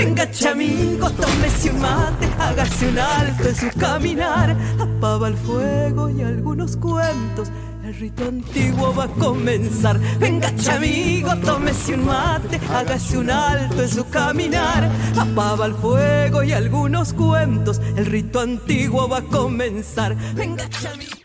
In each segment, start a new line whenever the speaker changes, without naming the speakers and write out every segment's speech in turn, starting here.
Venga, chamigo, tómese un mate, hágase un alto en su caminar. Apaba el fuego y algunos cuentos. El rito antiguo va a comenzar. Venga, chamigo, tómese un mate, hágase un alto en su caminar. Apaba el fuego y algunos cuentos. El rito antiguo va a comenzar. Venga, chamigo.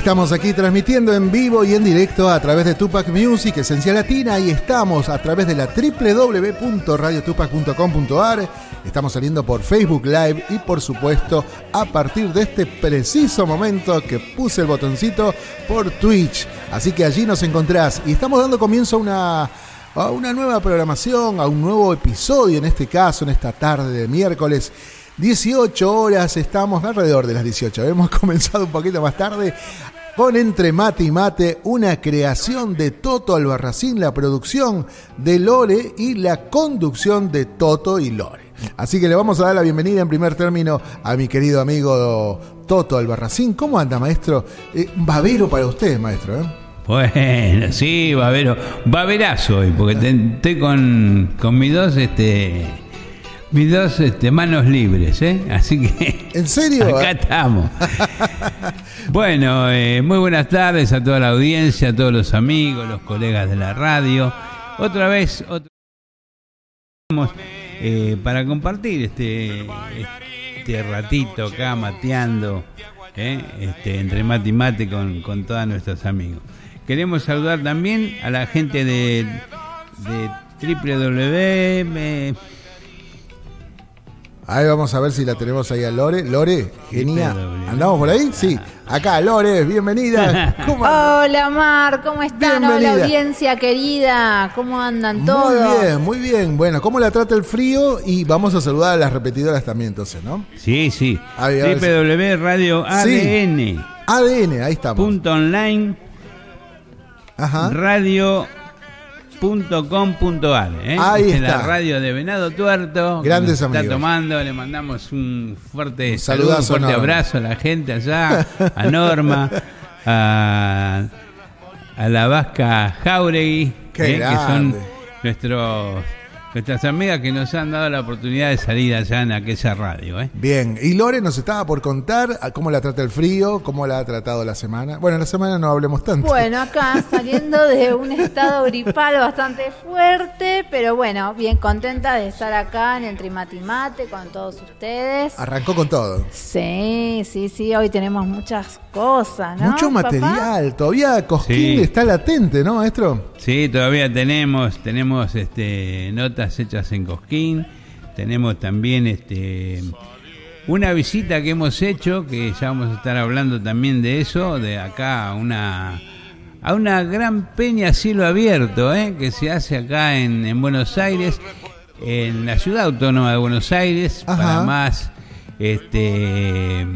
Estamos aquí transmitiendo en vivo y en directo a través de Tupac Music, Esencia Latina, y estamos a través de la www.radiotupac.com.ar. Estamos saliendo por Facebook Live y por supuesto a partir de este preciso momento que puse el botoncito por Twitch. Así que allí nos encontrás y estamos dando comienzo a una, a una nueva programación, a un nuevo episodio en este caso, en esta tarde de miércoles. 18 horas, estamos alrededor de las 18. Hemos comenzado un poquito más tarde con Entre Mate y Mate, una creación de Toto Albarracín, la producción de Lore y la conducción de Toto y Lore. Así que le vamos a dar la bienvenida en primer término a mi querido amigo Toto Albarracín. ¿Cómo anda, maestro? Eh, babero para usted, maestro. ¿eh?
Bueno, sí, babero. Baberazo hoy, porque estoy con, con mis dos este, mis dos este, manos libres, ¿eh? Así que.
¿En serio?
Acá estamos. bueno, eh, muy buenas tardes a toda la audiencia, a todos los amigos, los colegas de la radio. Otra vez, otra eh, para compartir este, este ratito acá mateando ¿eh? este, entre mate y mate con, con todos nuestros amigos. Queremos saludar también a la gente de, de www.
Ahí vamos a ver si la tenemos ahí a Lore. Lore, genial. ¿Andamos por ahí? Sí. Acá, Lore, bienvenida.
Hola, Mar, ¿cómo están? Hola, audiencia querida. ¿Cómo andan todos?
Muy bien, muy bien. Bueno, ¿cómo la trata el frío? Y vamos a saludar a las repetidoras también, entonces, ¿no?
Sí, sí. www Radio ADN.
ADN, ahí estamos.
Punto online.
Ajá.
Radio .com.ar, ¿eh?
Ahí está.
La radio de Venado Tuerto.
Grandes
amigos.
Está
tomando, le mandamos un fuerte un saludo, un fuerte abrazo a la gente allá, a Norma, a, a la Vasca Jauregui, ¿eh? que son nuestros nuestras amigas que nos han dado la oportunidad de salir allá en aquella radio. ¿eh?
Bien, y Lore nos estaba por contar cómo la trata el frío, cómo la ha tratado la semana. Bueno, la semana no hablemos tanto.
Bueno, acá saliendo de un estado gripal bastante fuerte, pero bueno, bien contenta de estar acá en el Trimatimate con todos ustedes.
Arrancó con todo.
Sí, sí, sí, hoy tenemos muchas cosas, ¿no?
Mucho material, todavía Cosquín sí. está latente, ¿no, maestro?
Sí, todavía tenemos, tenemos este notas hechas en Cosquín. Tenemos también este una visita que hemos hecho, que ya vamos a estar hablando también de eso, de acá a una a una gran peña a cielo abierto, ¿eh? que se hace acá en, en, Buenos Aires, en la ciudad autónoma de Buenos Aires,
Ajá.
para más este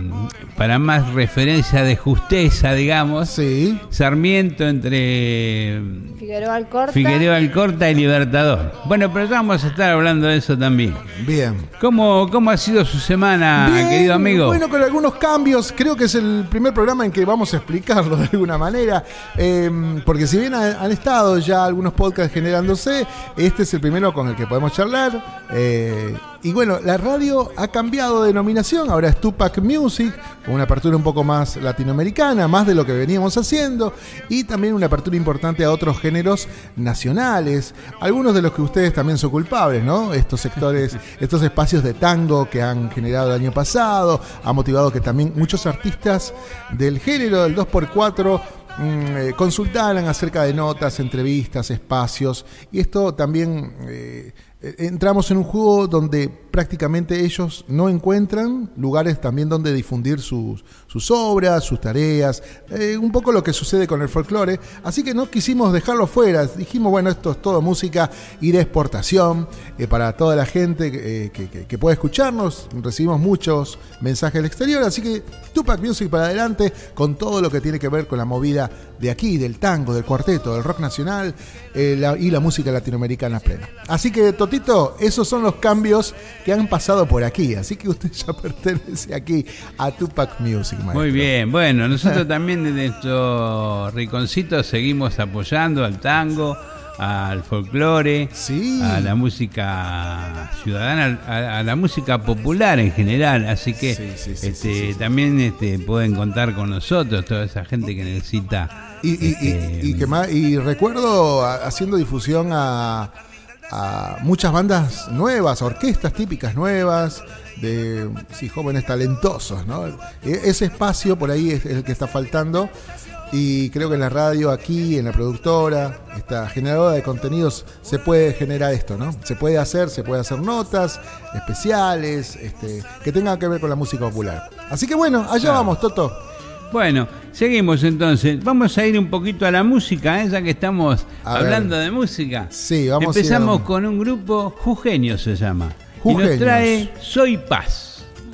para más referencia de justeza, digamos.
Sí.
Sarmiento entre
Figueroa Alcorta.
Figueroa Alcorta y Libertador. Bueno, pero ya vamos a estar hablando de eso también.
Bien.
¿Cómo, cómo ha sido su semana,
Bien,
querido amigo?
Bueno, con algunos cambios. Creo que es el primer programa en que vamos a explicarlo de alguna manera. Eh, porque si bien han, han, estado ya algunos podcasts generándose, este es el primero con el que podemos charlar. Eh, y bueno, la radio ha cambiado de denominación, ahora es Tupac Music, con una apertura un poco más latinoamericana, más de lo que veníamos haciendo, y también una apertura importante a otros géneros nacionales, algunos de los que ustedes también son culpables, ¿no? Estos sectores, estos espacios de tango que han generado el año pasado, ha motivado que también muchos artistas del género del 2x4 eh, consultaran acerca de notas, entrevistas, espacios, y esto también... Eh, entramos en un juego donde prácticamente ellos no encuentran lugares también donde difundir sus, sus obras, sus tareas, eh, un poco lo que sucede con el folclore. Así que no quisimos dejarlo fuera, dijimos, bueno, esto es todo música y de exportación eh, para toda la gente eh, que, que, puede escucharnos. Recibimos muchos mensajes del exterior, así que Tupac Music para adelante con todo lo que tiene que ver con la movida de aquí, del tango, del cuarteto, del rock nacional y la música latinoamericana plena. Así que, Toti Esos son los cambios que han pasado por aquí. Así que usted ya pertenece aquí a Tupac Music, maestro.
Muy bien, bueno, nosotros también desde estos rinconcitos seguimos apoyando al tango, al folclore,
Sí.
a la música ciudadana, a, a la música popular en general. Así que
Sí, sí, sí,
este, también este, pueden contar con nosotros, toda esa gente que necesita.
Y, y- y-
este,
y que ma- y recuerdo haciendo difusión a, a muchas bandas nuevas, orquestas típicas nuevas, de sí, jóvenes talentosos, ¿no? E- Ese espacio por ahí es el que está faltando. Y creo que en la radio, aquí, en la productora, esta generadora de contenidos, se puede generar esto, ¿no? Se puede hacer, se puede hacer notas especiales, este, que tengan que ver con la música popular. Así que bueno, allá
Claro.
vamos, Toto.
Bueno, seguimos entonces. Vamos a ir un poquito a la música, ¿eh? ya que estamos
A
hablando de música.
Sí, vamos a ir
Empezamos
a-
con un grupo, Jugenio se llama. Y
Jujeños.
nos trae Soy Paz.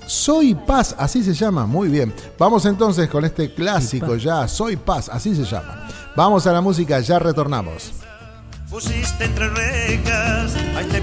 Soy Paz, así se llama, muy bien. Vamos entonces con este clásico ya, Soy Paz, así se llama. Vamos a la música, ya retornamos.
pusiste entre rejas, ahí te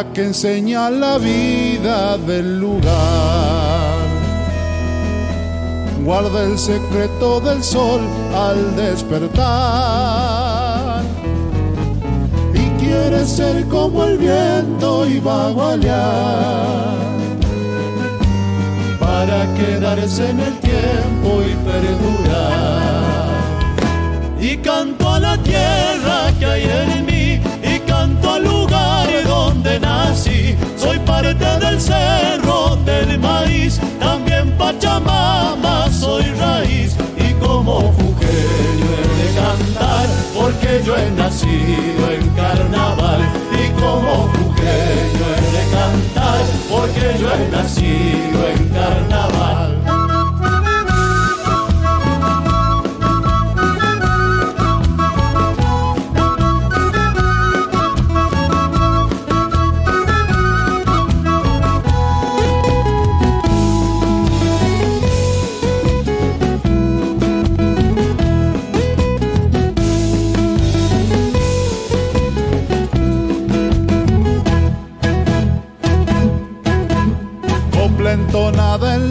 Que
enseña la vida del lugar. Guarda el secreto del sol al despertar. Y quiere ser como el viento y va a gualear para quedarse en el tiempo y perdurar. Y canto a la tierra que hay en mí, Soy parte del cerro del maíz, también Pachamama soy raíz. Y como fujeño he de cantar, porque yo he nacido en carnaval. Y como fujeño he de cantar, porque yo he nacido en carnaval.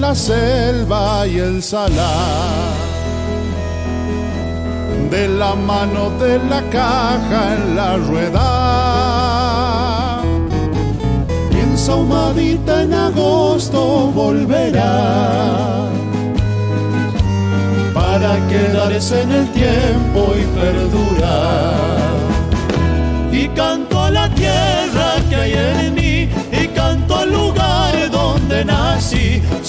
La selva y el salar. De la mano de la caja en la rueda. Piensa humadita en agosto volverá. Para quedarse en el tiempo y perdurar y canto a la tierra que hay en mí y canto al lugar donde nací.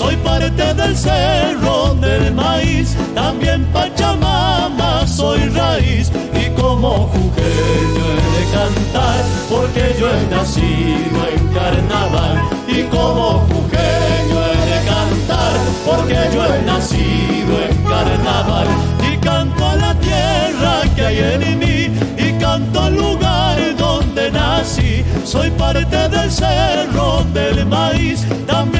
Soy parte del cerro del maíz, también Pachamama soy raíz. Y como jujeño he de cantar porque yo he nacido en carnaval. Y como jujeño he de cantar porque yo he nacido en carnaval. Y canto a la tierra que hay en mí y canto al lugar donde nací. Soy parte del cerro del maíz también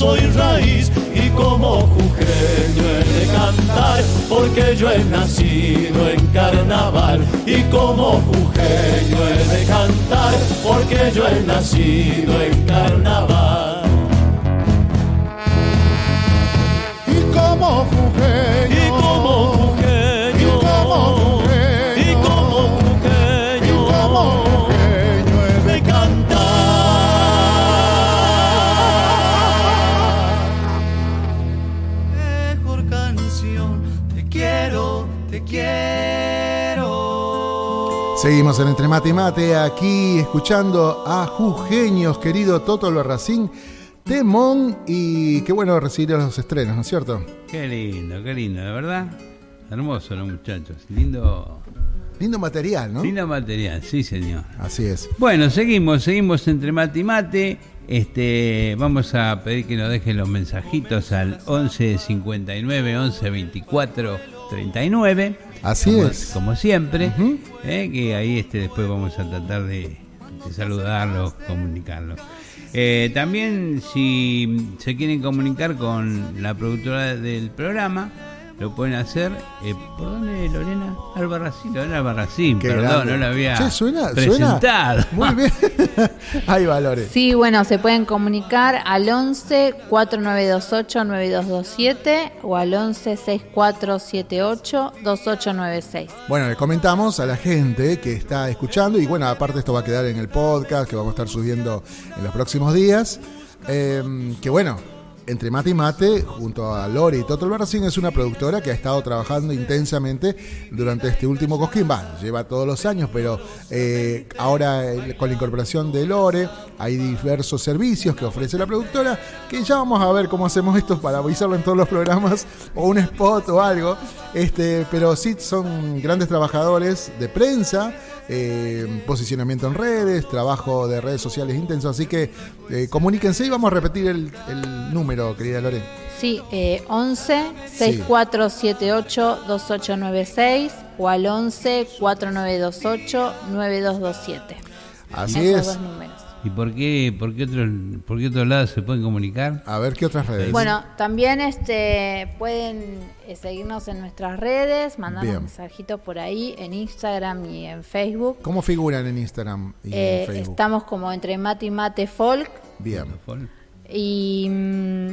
soy raíz y como jujeño he de cantar porque yo he nacido en carnaval y como jujeño he de cantar porque yo he nacido en carnaval.
Y como jujeño. Seguimos en Entre Mate y Mate, aquí escuchando a Jujeños, querido Toto Albarracín, Temón, y qué bueno recibir los estrenos, ¿no es cierto?
Qué lindo, qué lindo, la verdad. Hermoso los muchachos. Lindo,
Lindo material, ¿no?
lindo material, sí señor.
Así es.
Bueno, seguimos, seguimos entre mate y mate. Este, vamos a pedir que nos dejen los mensajitos al 11 59 11 24 39.
Así
como,
es.
Como siempre, eh, que ahí este, después vamos a tratar de, de saludarlos, comunicarlos. Eh, también si se quieren comunicar con la productora del programa, lo pueden hacer. Eh, ¿Por dónde, Lorena? Albarracín. Lorena Albarracín,
Qué
perdón,
grande.
no la había
Che, suena,
presentado.
suena. Muy bien. Hay valores.
Sí, bueno, se pueden comunicar al 11 4928 9227 o al 11 6478 2896.
Bueno, le comentamos a la gente que está escuchando y bueno, aparte esto va a quedar en el podcast que vamos a estar subiendo en los próximos días. eh, que bueno, entre Mate y Mate, junto a Lore y Toto Albarracín, es una productora que ha estado trabajando intensamente durante este último Cosquín. Va, lleva todos los años, pero eh, ahora con la incorporación de Lore hay diversos servicios que ofrece la productora que ya vamos a ver cómo hacemos esto para avisarlo en todos los programas o un spot o algo. Este, pero sí son grandes trabajadores de prensa, eh, posicionamiento en redes, trabajo de redes sociales intenso. Así que eh, comuníquense y vamos a repetir el número, querida Lore.
Sí, eh, 11 6478 2896 o al 11 4928 9227.
Así
Esos
es.
dos números.
¿Y por qué, por qué otro, por qué otros lados se pueden comunicar?
A ver qué otras redes.
Bueno, también este pueden eh, seguirnos en nuestras redes, mandarnos mensajitos por ahí en Instagram y en Facebook.
¿Cómo figuran en Instagram y
Eh,
en Facebook?
estamos como entre mate y mate folk
Bien.
Y mm,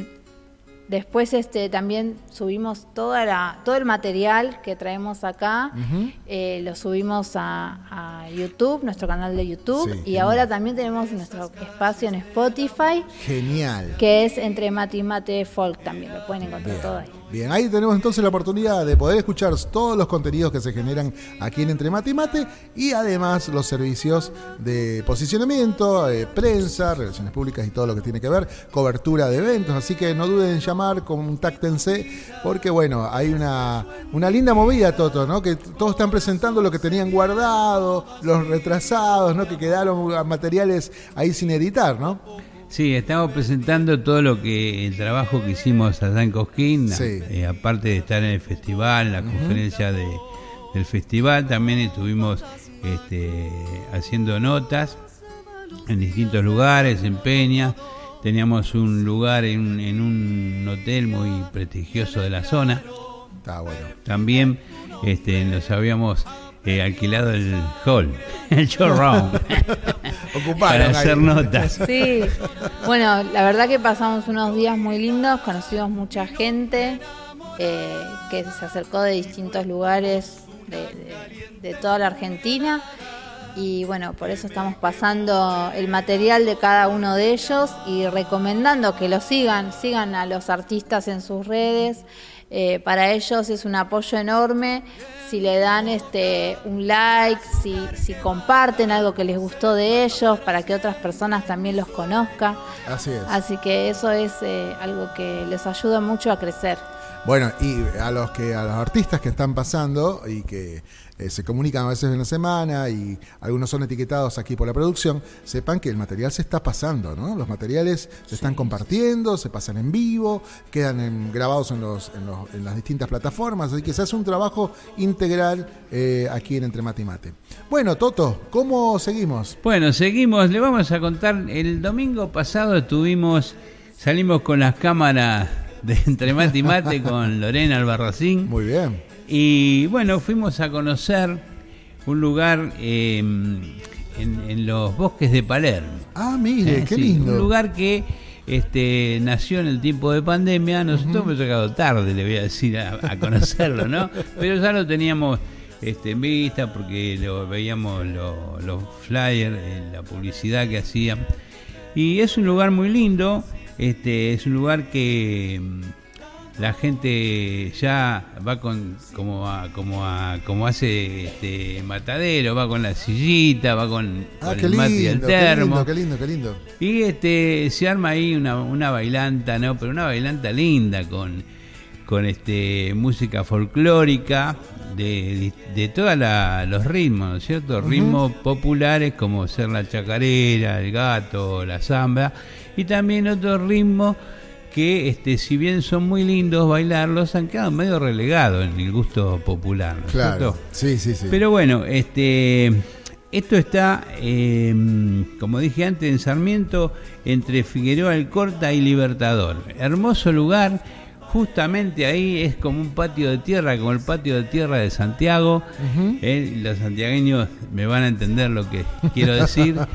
después este también subimos toda la todo el material que traemos acá eh, lo subimos a, a YouTube nuestro canal de YouTube
Sí,
y
genial.
ahora también tenemos nuestro espacio en Spotify
Genial.
que es entre mate y mate folk también lo pueden encontrar
Bien.
todo ahí
Bien, ahí tenemos entonces la oportunidad de poder escuchar todos los contenidos que se generan aquí en Entre Mate y Mate y además los servicios de posicionamiento, eh, prensa, relaciones públicas y todo lo que tiene que ver, cobertura de eventos. Así que no duden en llamar, contáctense, porque bueno, hay una, una linda movida, Toto, ¿no? Que todos están presentando lo que tenían guardado, los retrasados, ¿no? Que quedaron materiales ahí sin editar, ¿no?
Sí, estamos presentando todo lo que el trabajo que hicimos allá en Cosquín,
Sí.
eh, aparte de estar en el festival, la conferencia de, del festival, también estuvimos este, haciendo notas en distintos lugares, en Peña. Teníamos un lugar en, un- en un hotel muy prestigioso de la zona.
Está bueno.
También este, nos habíamos eh, alquilado el hall, el showroom, para
ahí.
hacer notas.
Sí, bueno, la verdad que pasamos unos días muy lindos, conocimos mucha gente eh, que se acercó de distintos lugares de, de- de toda la Argentina y bueno, por eso estamos pasando el material de cada uno de ellos y recomendando que lo sigan, sigan a los artistas en sus redes. Eh, para ellos es un apoyo enorme si le dan este un like, si, si comparten algo que les gustó de ellos, para que otras personas también los conozcan.
Así es.
Así que eso es eh, algo que les ayuda mucho a crecer.
Bueno, y a los que a los artistas que están pasando y que eh, se comunican a veces en la semana y algunos son etiquetados aquí por la producción, sepan que el material se está pasando, ¿no? Los materiales se están compartiendo, se pasan en vivo, quedan en- grabados en, los, en, los- en las distintas plataformas, así que se hace un trabajo integral eh, aquí en Entre Mate y Mate. Bueno, Toto, ¿cómo seguimos?
Bueno, seguimos, le vamos a contar, el domingo pasado estuvimos, salimos con las cámaras de Entre Mate y Mate con Lorena Albarracín
Muy bien.
Y bueno, fuimos a conocer un lugar eh, en, en los bosques de Palermo.
Ah, mire,
Eh,
qué
sí,
lindo.
Un lugar que este, nació en el tiempo de pandemia. Nosotros hemos llegado tarde, le voy a decir, a, a conocerlo, ¿no? Pero ya lo teníamos este, en vista porque lo veíamos lo- los flyers, eh, la publicidad que hacían. Y es un lugar muy lindo. Este, es un lugar que mm, la gente ya va con como a, como a, como hace este matadero, va con la sillita, va con,
Ah,
con el mate y el
lindo, qué
termo.
lindo, qué lindo, qué lindo.
Y este se arma ahí una, una bailanta, ¿no? Pero una bailanta linda con, con este música folclórica de, de todos los ritmos, ¿no es cierto? Ritmos populares como ser la chacarera, el gato, la zamba y también otros ritmos que este si bien son muy lindos bailarlos han quedado medio relegados en el gusto popular, ¿no
Claro.
cierto?
Sí, sí, sí.
Pero bueno, este, esto está, eh, como dije antes, en Sarmiento, entre Figueroa el Corta y Libertador. Hermoso lugar, justamente ahí es como un patio de tierra, como el patio de tierra de Santiago. Eh, los santiagueños me van a entender lo que quiero decir.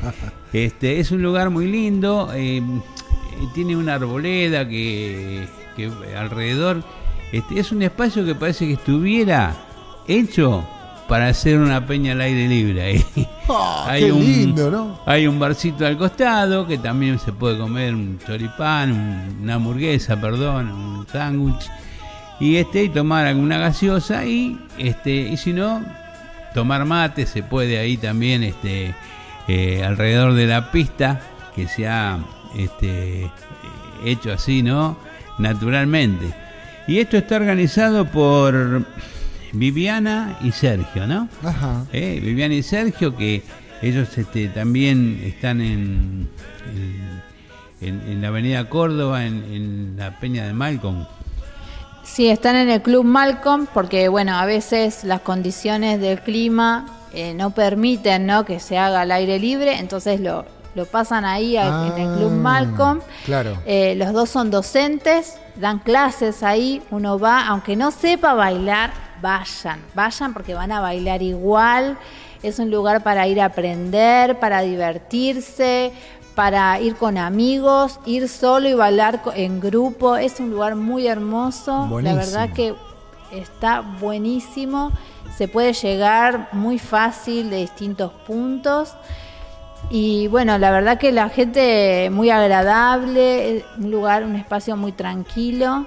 Este, es un lugar muy lindo, eh, tiene una arboleda que, que alrededor este, es un espacio que parece que estuviera hecho para hacer una peña al aire libre ahí.
Ah, qué lindo, ¿no?
Hay un barcito al costado que también se puede comer un choripán, un- una hamburguesa, perdón, un sándwich y este y tomar alguna gaseosa y este y si no tomar mate se puede ahí también este eh, alrededor de la pista que se ha este, eh, hecho así, ¿no? Naturalmente. Y esto está organizado por Viviana y Sergio, ¿no?
Ajá.
Eh, Viviana y Sergio, que ellos este, también están en, en, en- en la Avenida Córdoba, en, en la Peña de Malcolm.
Sí, están en el Club Malcolm porque, bueno, a veces las condiciones del clima eh, no permiten ¿no? que se haga al aire libre, entonces lo, lo pasan ahí a- en el Club
Ah,
Malcolm.
Claro.
Eh, los dos son docentes, dan clases ahí, uno va, aunque no sepa bailar, vayan, vayan porque van a bailar igual. Es un lugar para ir a aprender, para divertirse, para ir con amigos, ir solo y bailar en grupo. Es un lugar muy hermoso.
Buenísimo.
La verdad que está buenísimo. Se puede llegar muy fácil de distintos puntos. Y bueno, la verdad que la gente muy agradable, un lugar, un espacio muy tranquilo.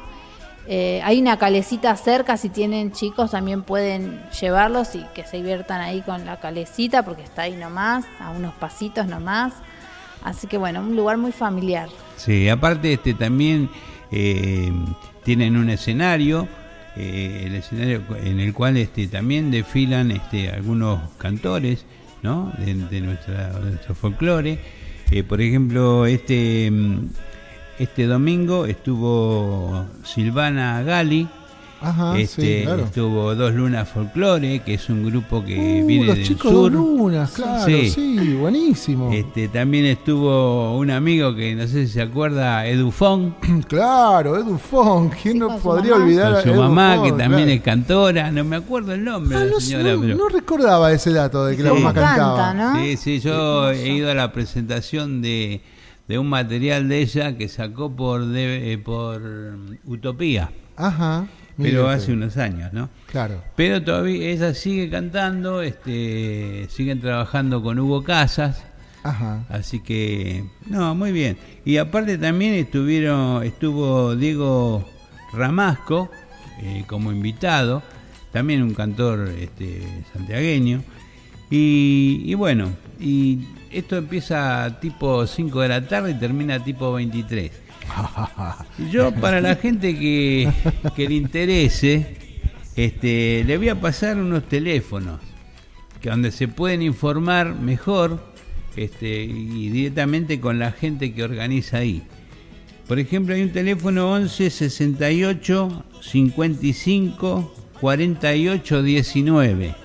Eh, hay una calecita cerca, si tienen chicos también pueden llevarlos y que se diviertan ahí con la calecita porque está ahí nomás, a unos pasitos nomás. Así que bueno, un lugar muy familiar.
Sí, aparte este también eh, tienen un escenario, eh, el escenario en el cual este también desfilan este algunos cantores, ¿no? De, de nuestra, de nuestro folclore. Eh, por ejemplo, este mm, este domingo estuvo Silvana Gali.
Ajá,
este,
sí, claro.
Estuvo Dos Lunas Folklore, que es un grupo que
Uh,
viene
los
del
chicos
sur.
de Lunas, claro,
Sí.
sí, buenísimo.
Este, también estuvo un amigo que no sé si se acuerda, Edufón,
Claro, Edu Fong, ¿quién
Sí,
no podría
mamá.
olvidar
con
a
su
Edu
mamá, que también
claro.
es cantora, no me acuerdo el nombre
Ah,
de la
no,
señora,
no-
pero...
no recordaba ese dato de que la
Sí.
mamá
Canta,
cantaba.
¿no?
Sí, sí, yo he ido a la presentación de, de un material de ella que sacó por, de- eh, por Utopía,
Ajá.
Pero hace unos años, ¿no?
Claro.
Pero todavía ella sigue cantando, este, siguen trabajando con Hugo Casas,
Ajá.
Así que, no, muy bien. Y aparte también estuvieron, estuvo Diego Ramasco eh, como invitado, también un cantor este, santiagueño. Y, y bueno, y esto empieza tipo 5 de la tarde y termina tipo 23. Yo, para la gente que, que le interese, este, le voy a pasar unos teléfonos que donde se pueden informar mejor este, y directamente con la gente que organiza ahí. Por ejemplo, hay un teléfono 11 68 55 48 19,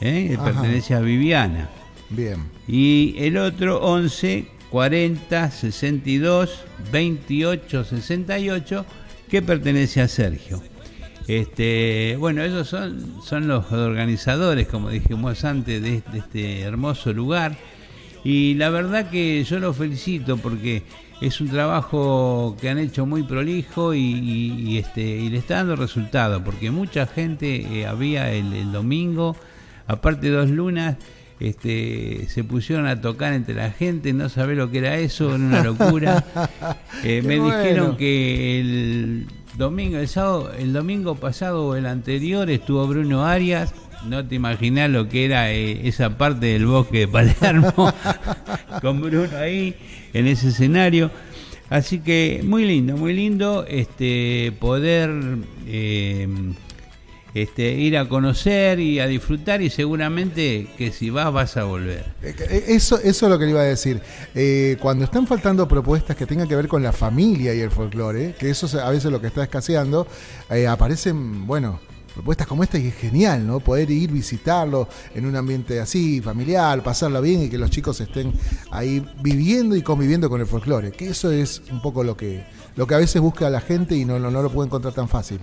¿eh? que
Ajá.
pertenece a Viviana.
Bien.
Y el otro 11 40 62 28 68 que pertenece a Sergio. Este, bueno, ellos son, son los organizadores, como dijimos antes, de, de este hermoso lugar. Y la verdad que yo los felicito porque es un trabajo que han hecho muy prolijo y, este, y le está dando resultado, porque mucha gente eh, había el, el domingo, aparte dos lunas, este, se pusieron a tocar entre la gente, no sabés lo que era eso, era una locura. Eh, me
bueno.
dijeron que el domingo, el sábado, el domingo pasado o el anterior estuvo Bruno Arias. No te imaginás lo que era eh, esa parte del bosque de Palermo con Bruno ahí en ese escenario. Así que muy lindo, muy lindo este poder eh, este, ir a conocer y a disfrutar y seguramente que si vas vas a volver.
Eh, eh, Eso, eso es lo que le iba a decir. Eh, cuando están faltando propuestas que tengan que ver con la familia y el folclore, que eso es a veces lo que está escaseando, aparecen, bueno, propuestas como esta y es genial, ¿no? Poder ir visitarlo en un ambiente así, familiar, pasarla bien y que los chicos estén ahí viviendo y conviviendo con el folclore. Que eso es un poco lo que, lo que a veces busca la gente y no, no, no lo puede encontrar tan fácil.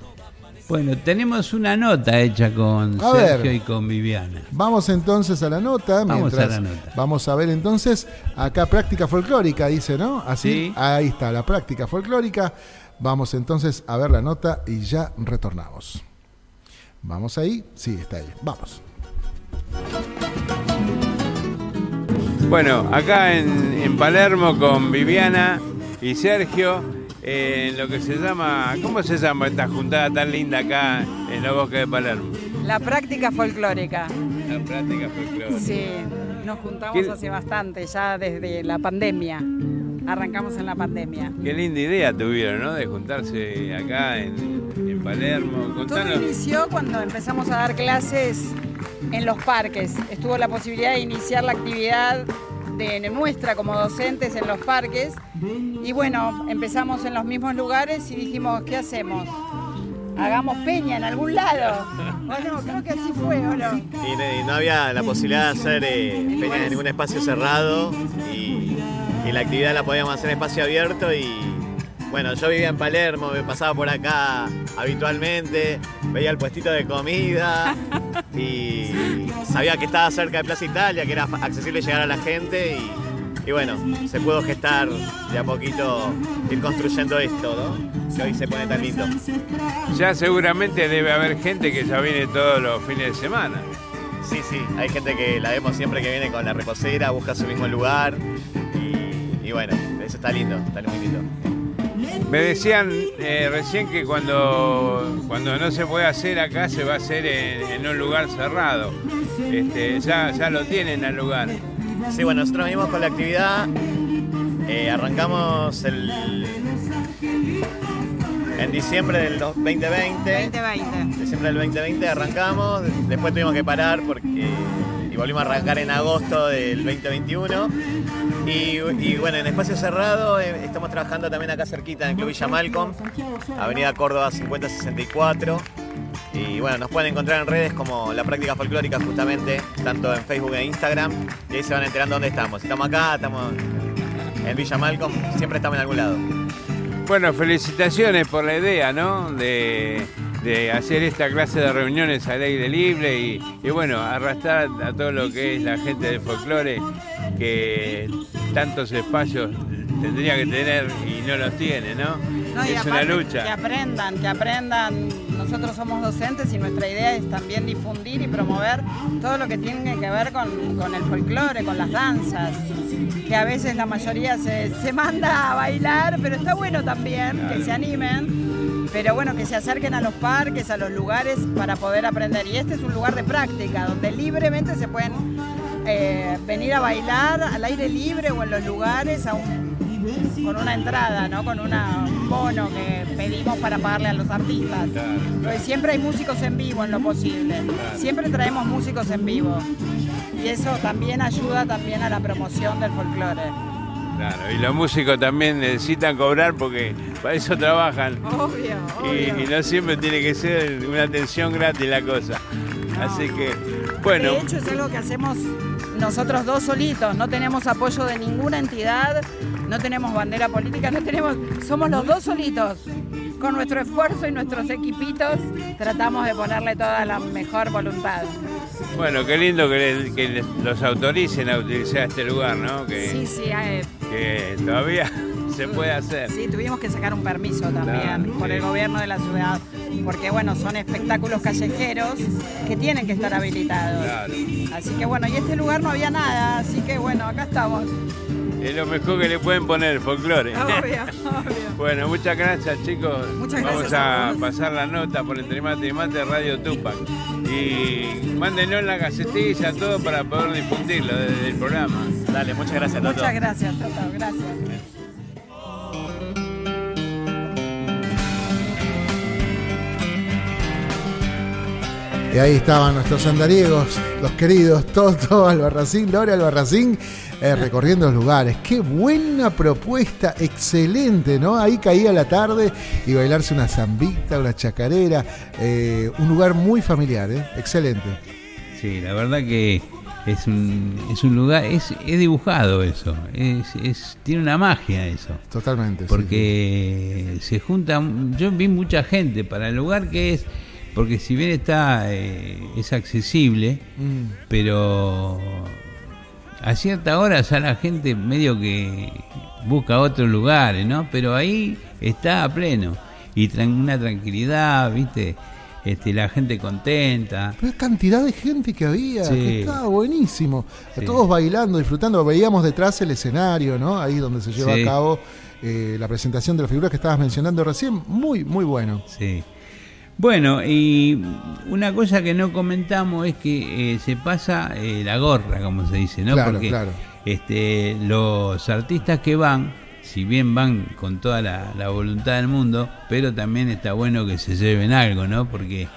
Bueno, tenemos una nota hecha con
A
Sergio
ver.
y con Viviana.
Vamos entonces a la nota.
Vamos
mientras
a la nota.
Vamos a ver entonces, acá práctica folclórica, dice, ¿no? Así,
Sí.
ahí está, la práctica folclórica. Vamos entonces a ver la nota y ya retornamos. Vamos ahí, sí, está ahí. Vamos.
Bueno, acá en, en Palermo con Viviana y Sergio, eh, en lo que se llama, ¿cómo se llama esta juntada tan linda acá en los bosques de Palermo?
La práctica folclórica.
La práctica folclórica.
Sí, nos juntamos
¿Qué-
hace bastante, ya desde la pandemia. Arrancamos en la pandemia.
Qué linda idea tuvieron, ¿no? De juntarse acá en, en Palermo.
Todo
Contanos.
inició cuando empezamos a dar clases en los parques. Estuvo la posibilidad de iniciar la actividad de nuestra como docentes en los parques. Y bueno, empezamos en los mismos lugares y dijimos, ¿qué hacemos? Hagamos peña en algún lado. Bueno, creo que así fue, ¿o no?
Y, no- había la posibilidad de hacer eh, peñas en ningún espacio cerrado y, y la actividad la podíamos hacer en espacio abierto y bueno, yo vivía en Palermo, me pasaba por acá habitualmente, veía el puestito de comida y sabía que estaba cerca de Plaza Italia, que era accesible llegar a la gente y, y bueno, se pudo gestar de a poquito ir construyendo esto, ¿no? Que hoy se pone tan lindo.
Ya seguramente debe haber gente que ya viene todos los fines de semana.
Sí, sí, hay gente que la vemos siempre que viene con la reposera, busca su mismo lugar y, y bueno, eso está lindo, está muy lindo.
Me decían eh, recién que cuando, cuando no se puede hacer acá se va a hacer en, en un lugar cerrado. Este, ya, ya lo tienen al lugar.
Sí, bueno, nosotros venimos con la actividad, eh, arrancamos el, en diciembre del dos- 2020.
2020.
Diciembre del 2020 arrancamos, después tuvimos que parar porque, volvimos a arrancar en agosto del 2021. Y, bueno, en espacio cerrado eh, estamos trabajando también acá cerquita en el Club Villa Malcolm, Avenida Córdoba 5064. Y bueno, nos pueden encontrar en redes como La Práctica Folclórica justamente, tanto en Facebook e Instagram. Y ahí se van enterando dónde estamos. Estamos acá, estamos en Villa Malcolm, siempre estamos en algún lado.
Bueno, felicitaciones por la idea, ¿no? De, de hacer esta clase de reuniones al aire libre y, y bueno, arrastrar a todo lo que es la gente del folclore que tantos espacios tendría que tener y no los tiene, ¿no? Es una lucha.
Que aprendan, que aprendan. Nosotros somos docentes y nuestra idea es también difundir y promover todo lo que tiene que ver con, con el folclore, con las danzas. Que a veces la mayoría se, se manda a bailar, pero está bueno también que se animen. Pero bueno, que se acerquen a los parques, a los lugares para poder aprender. Y este es un lugar de práctica, donde libremente se pueden eh, venir a bailar al aire libre o en los lugares con una entrada, ¿no? con un bono que pedimos para pagarle a los artistas. Porque siempre hay músicos en vivo en lo posible. Siempre traemos músicos en vivo. Y eso también ayuda también a la promoción del folclore.
Claro, y los músicos también necesitan cobrar porque para eso trabajan.
Obvio, obvio.
y no siempre tiene que ser una atención gratis la cosa. Así que, bueno,
De hecho, es algo que hacemos nosotros dos solitos. No tenemos apoyo de ninguna entidad, no tenemos bandera política, no tenemos. Somos los dos solitos. Con nuestro esfuerzo y nuestros equipitos tratamos de ponerle toda la mejor voluntad.
bueno, qué lindo que, le- que les- los autoricen a utilizar este lugar, ¿no? Que,
Sí, sí, eh,
que todavía se puede hacer.
sí, tuvimos que sacar un permiso también por
sí.
el gobierno de la ciudad, porque bueno, son espectáculos callejeros que tienen que estar habilitados.
Claro.
Así que bueno, y este lugar no había nada, así que bueno, acá estamos.
Es lo mejor que le pueden poner, folclore.
Obvio, obvio.
Bueno, muchas gracias chicos.
Muchas
Vamos
gracias a
a pasar la nota por Entre Mate y Mate Radio Tupac. Y mándenos la gacetilla, todo para poder difundirlo desde el programa.
Dale, muchas gracias, Toto.
Muchas gracias, Toto, gracias.
Y ahí estaban nuestros andariegos, los queridos Toto Albarracín, Lore Albarracín, eh, recorriendo los lugares. Qué buena propuesta, excelente, ¿no? Ahí caía la tarde y bailarse una zambita, una chacarera, eh, un lugar muy familiar, ¿eh? Excelente.
Sí, la verdad que es un, es un lugar, es, es dibujado eso, es, es, tiene una magia eso.
Totalmente. sí,
Porque se junta, yo vi mucha gente para el lugar que es, porque si bien está, eh, es accesible.
Mm.
pero a cierta hora ya la gente medio que busca otros lugares, ¿no? Pero ahí está a pleno y una tranquilidad, ¿viste? Este, la gente contenta.
Pero la cantidad de gente que había,
Sí.
que estaba buenísimo.
Sí.
Todos bailando, disfrutando. Veíamos detrás el escenario, ¿no? Ahí donde se lleva
Sí.
a cabo eh, la presentación de las figuras que estabas mencionando recién. Muy, muy bueno.
Sí. Bueno, y una cosa que no comentamos es que eh, se pasa eh, la gorra, como se dice, ¿no?
Claro,
Porque
claro.
este, los artistas que van, si bien van con toda la, la voluntad del mundo, pero también está bueno que se lleven algo, ¿no? Porque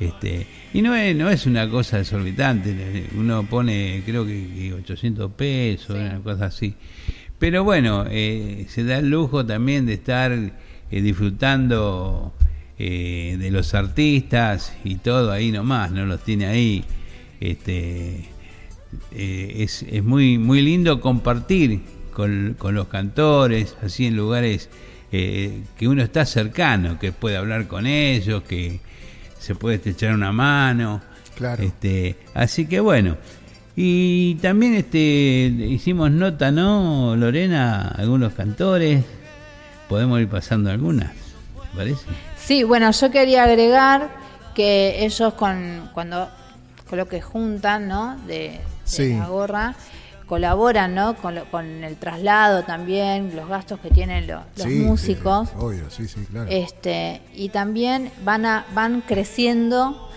este y no es no es una cosa exorbitante, uno pone creo que, que 800 pesos, una cosa así. Pero bueno, eh, se da el lujo también de estar eh, disfrutando eh, de los artistas y todo ahí nomás, no los tiene ahí. Este, eh, es, es muy, muy lindo compartir con, con los cantores, así en lugares eh, que uno está cercano, que puede hablar con ellos, que se puede estrechar una mano.
Claro.
Este, así que bueno. Y también este hicimos nota, ¿no, Lorena? Algunos cantores. Podemos ir pasando algunas, ¿te parece?
Sí, bueno, yo quería agregar que ellos con cuando con lo que juntan, ¿no? De, de
Sí.
la gorra colaboran, ¿no? Con, lo- con el traslado también, los gastos que tienen lo- los
Sí,
músicos.
sí, obvio, sí, sí, claro.
Este, y también van a, van creciendo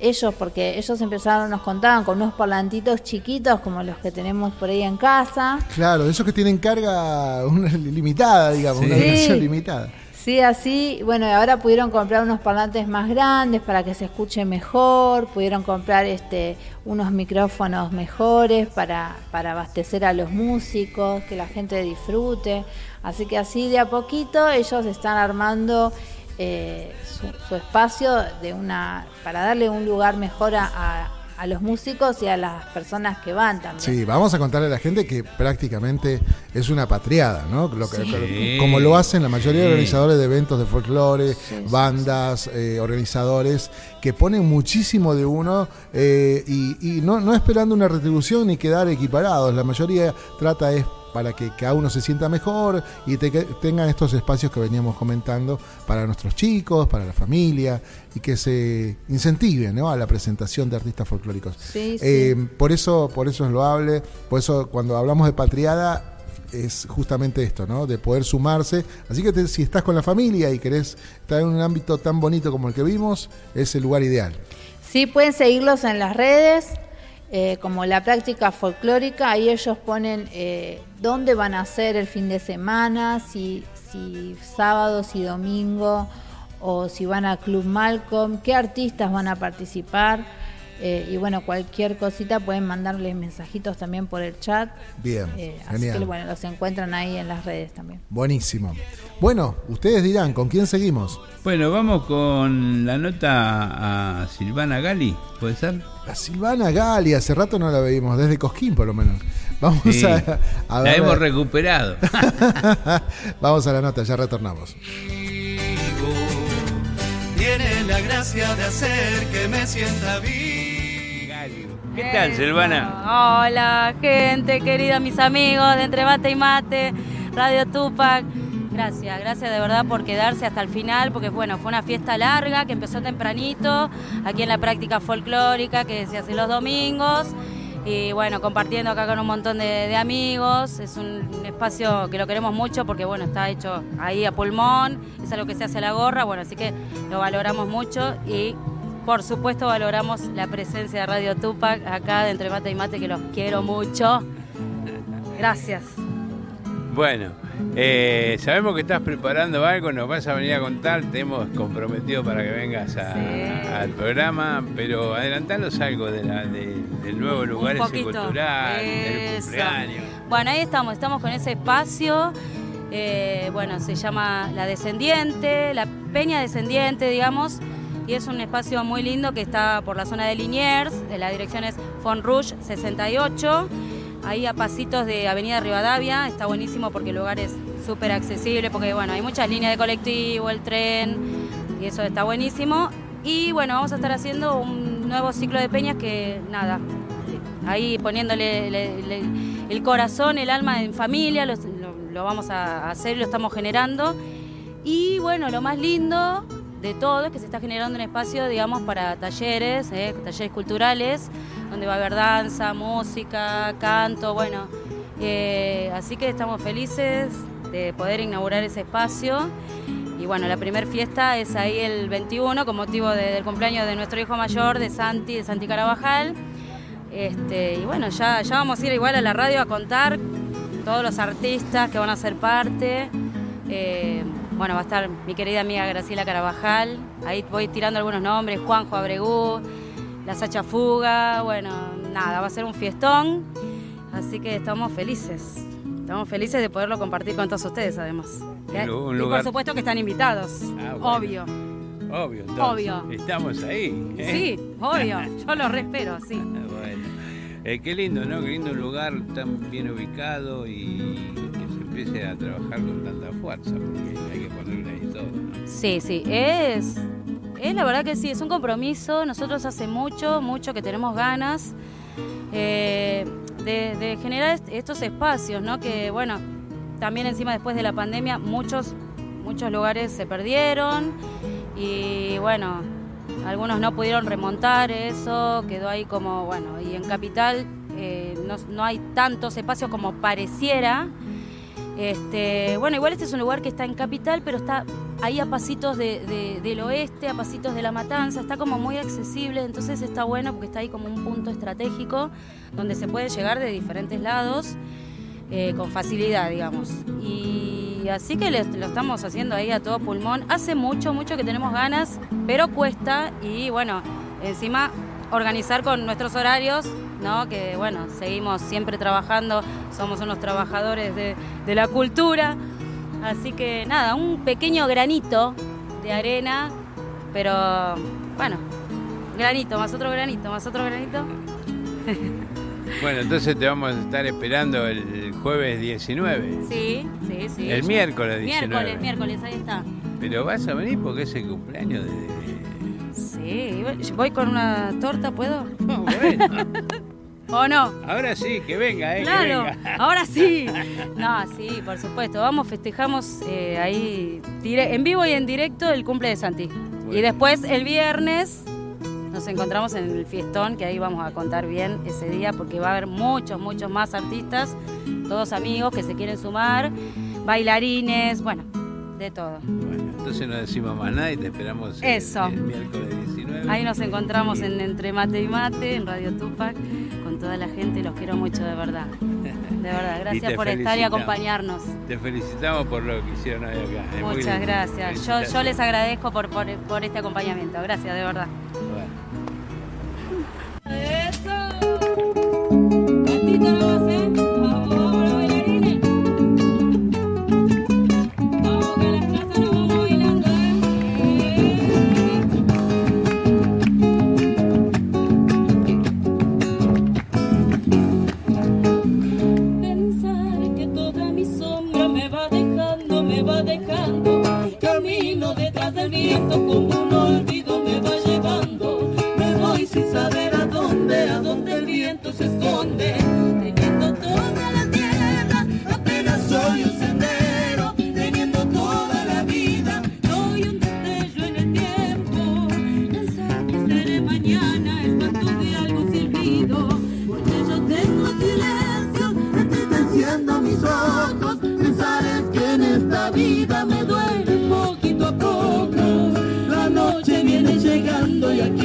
ellos, porque ellos empezaron, nos contaban con unos parlantitos chiquitos como los que tenemos por ahí en casa.
Claro, esos que tienen carga una limitada, digamos, una
Sí.
limitada.
Sí, así, bueno, y ahora pudieron comprar unos parlantes más grandes para que se escuche mejor, pudieron comprar este unos micrófonos mejores para, para abastecer a los músicos, que la gente disfrute. Así que así de a poquito ellos están armando eh, su, espacio de una para darle un lugar mejor a- a los músicos y a las personas que van también.
Sí, vamos a contarle a la gente que prácticamente es una patriada, ¿no? Lo que-
Sí.
Como lo hacen la mayoría de organizadores de eventos de folclore,
sí,
bandas, eh, organizadores, que ponen muchísimo de uno eh, y, y no, no esperando una retribución ni quedar equiparados. La mayoría trata es para que cada uno se sienta mejor y te- tengan estos espacios que veníamos comentando para nuestros chicos, para la familia y que se incentiven ¿no? a la presentación de artistas folclóricos.
Sí, sí.
Eh, por eso, por eso es loable, por eso cuando hablamos de patriada, es justamente esto, ¿no? De poder sumarse. Así que te- si estás con la familia y querés estar en un ámbito tan bonito como el que vimos, es el lugar ideal.
Sí, pueden seguirlos en las redes, eh, como la práctica folclórica, ahí ellos ponen eh, dónde van a hacer el fin de semana, si, si sábado, si domingo, o si van a Club Malcolm, qué artistas van a participar. Eh, y bueno, cualquier cosita pueden mandarles mensajitos también por el chat.
Bien,
Eh, así
genial.
que bueno, los encuentran ahí en las redes también.
Buenísimo. Bueno, ustedes dirán, ¿con quién seguimos?
Bueno, vamos con la nota a Silvana Gali, ¿puede ser?
La Silvana Gali, hace rato no la veíamos, desde Cosquín por lo menos. Vamos
Sí,
a, a
la
ver-
hemos recuperado.
Vamos a la nota, ya retornamos.
Tiene la gracia de hacer que me sienta vivo.
¿Qué tal, Silvana?
Hola, gente querida, mis amigos de Entre Mate y Mate, Radio Tupac. Gracias, gracias de verdad por quedarse hasta el final, porque bueno, fue una fiesta larga que empezó tempranito, aquí en la práctica folclórica que se hace los domingos. Y bueno, compartiendo acá con un montón de, de amigos. Es un, espacio que lo queremos mucho porque bueno, está hecho ahí a pulmón, es algo que se hace a la gorra, bueno, así que lo valoramos mucho y por supuesto valoramos la presencia de Radio Tupac acá de Entre Mate y Mate, que los quiero mucho. Gracias.
Bueno, eh, sabemos que estás preparando algo, nos vas a venir a contar, te hemos comprometido para que vengas a-
Sí.
al programa, pero adelantanos algo de la, de- del nuevo lugar ese cultural, del
Eso.
cumpleaños.
Bueno, ahí estamos, estamos con ese espacio. eh, bueno, se llama La Descendiente, la Peña Descendiente, digamos. Y es un espacio muy lindo que está por la zona de Liniers, la dirección es Font Rouge 68. Ahí a pasitos de Avenida Rivadavia, está buenísimo porque el lugar es súper accesible, porque bueno, hay muchas líneas de colectivo, el tren, y eso está buenísimo. Y bueno, vamos a estar haciendo un nuevo ciclo de peñas que nada, ahí poniéndole le- le- el corazón, el alma en familia, lo vamos a hacer, lo estamos generando. Y bueno, lo más lindo de todo es que se está generando un espacio, digamos, para talleres, eh, talleres culturales, donde va a haber danza, música, canto, bueno. eh, así que estamos felices de poder inaugurar ese espacio. Y bueno, la primera fiesta es ahí el 21 con motivo de- del cumpleaños de nuestro hijo mayor, de Santi, de Santi Carabajal. Este, y bueno, ya, ya vamos a ir igual a la radio a contar todos los artistas que van a ser parte. Eh, bueno, va a estar mi querida amiga Graciela Carabajal. Ahí voy tirando algunos nombres, Juanjo Abregú, La Sacha Fuga. Bueno, nada, va a ser un fiestón. Así que estamos felices. Estamos felices de poderlo compartir con todos ustedes, además.
Un lu- un
y
lugar-
por supuesto que están invitados.
Ah, bueno.
Obvio.
Obvio, entonces,
Obvio.
Estamos ahí. ¿eh?
Sí, obvio. Yo lo respero, sí.
Bueno, eh, qué lindo, ¿no? Qué lindo un lugar tan bien ubicado y que se empiece a trabajar con tanta fuerza, porque hay que ponerle ahí todo. ¿no?
Sí, sí, es, es la verdad que sí, es un compromiso. Nosotros hace mucho, mucho que tenemos ganas eh, de, generar est- estos espacios, ¿no? Que bueno, también encima después de la pandemia muchos, muchos lugares se perdieron y bueno, algunos no pudieron remontar eso, quedó ahí como, bueno, y en Capital eh, no, no hay tantos espacios como pareciera. Este, bueno, igual este es un lugar que está en Capital, pero está ahí a pasitos de- de- del oeste, a pasitos de la matanza, está como muy accesible, entonces está bueno porque está ahí como un punto estratégico donde se puede llegar de diferentes lados eh, con facilidad, digamos. Y así que lo estamos haciendo ahí a todo pulmón. Hace mucho, mucho que tenemos ganas, pero cuesta y bueno, encima organizar con nuestros horarios, ¿no? Que bueno, seguimos siempre trabajando, somos unos trabajadores de, de la cultura. Así que nada, un pequeño granito de arena, pero bueno, granito, más otro granito, más otro granito.
Bueno, entonces te vamos a estar esperando el jueves 19.
Sí, sí, sí.
El miércoles 19.
Miércoles, miércoles, ahí está.
Pero vas a venir porque es el cumpleaños de...
Sí, voy- con una torta, ¿puedo?
Bueno,
¿O no?
ahora sí, que venga, ¿eh?
Claro,
venga.
ahora sí. No, sí, por supuesto. Vamos, festejamos eh, ahí en vivo y en directo el cumple de Santi. Y después el viernes nos encontramos en el fiestón, que ahí vamos a contar bien ese día, porque va a haber muchos, muchos más artistas todos amigos que se quieren sumar, bailarines, bueno, de todo.
Bueno, entonces no decimos más nada y te esperamos el-
Eso.
el miércoles 19.
Ahí nos encontramos en Entre Mate y Mate, en Radio Tupac, con toda la gente, los quiero mucho de verdad. De verdad,
Y
gracias por estar y acompañarnos.
Te felicitamos por lo que hicieron hoy acá. Es
Muchas gracias. Yo, yo les agradezco por, por, por este acompañamiento. Gracias, de verdad.
Llegando y aquí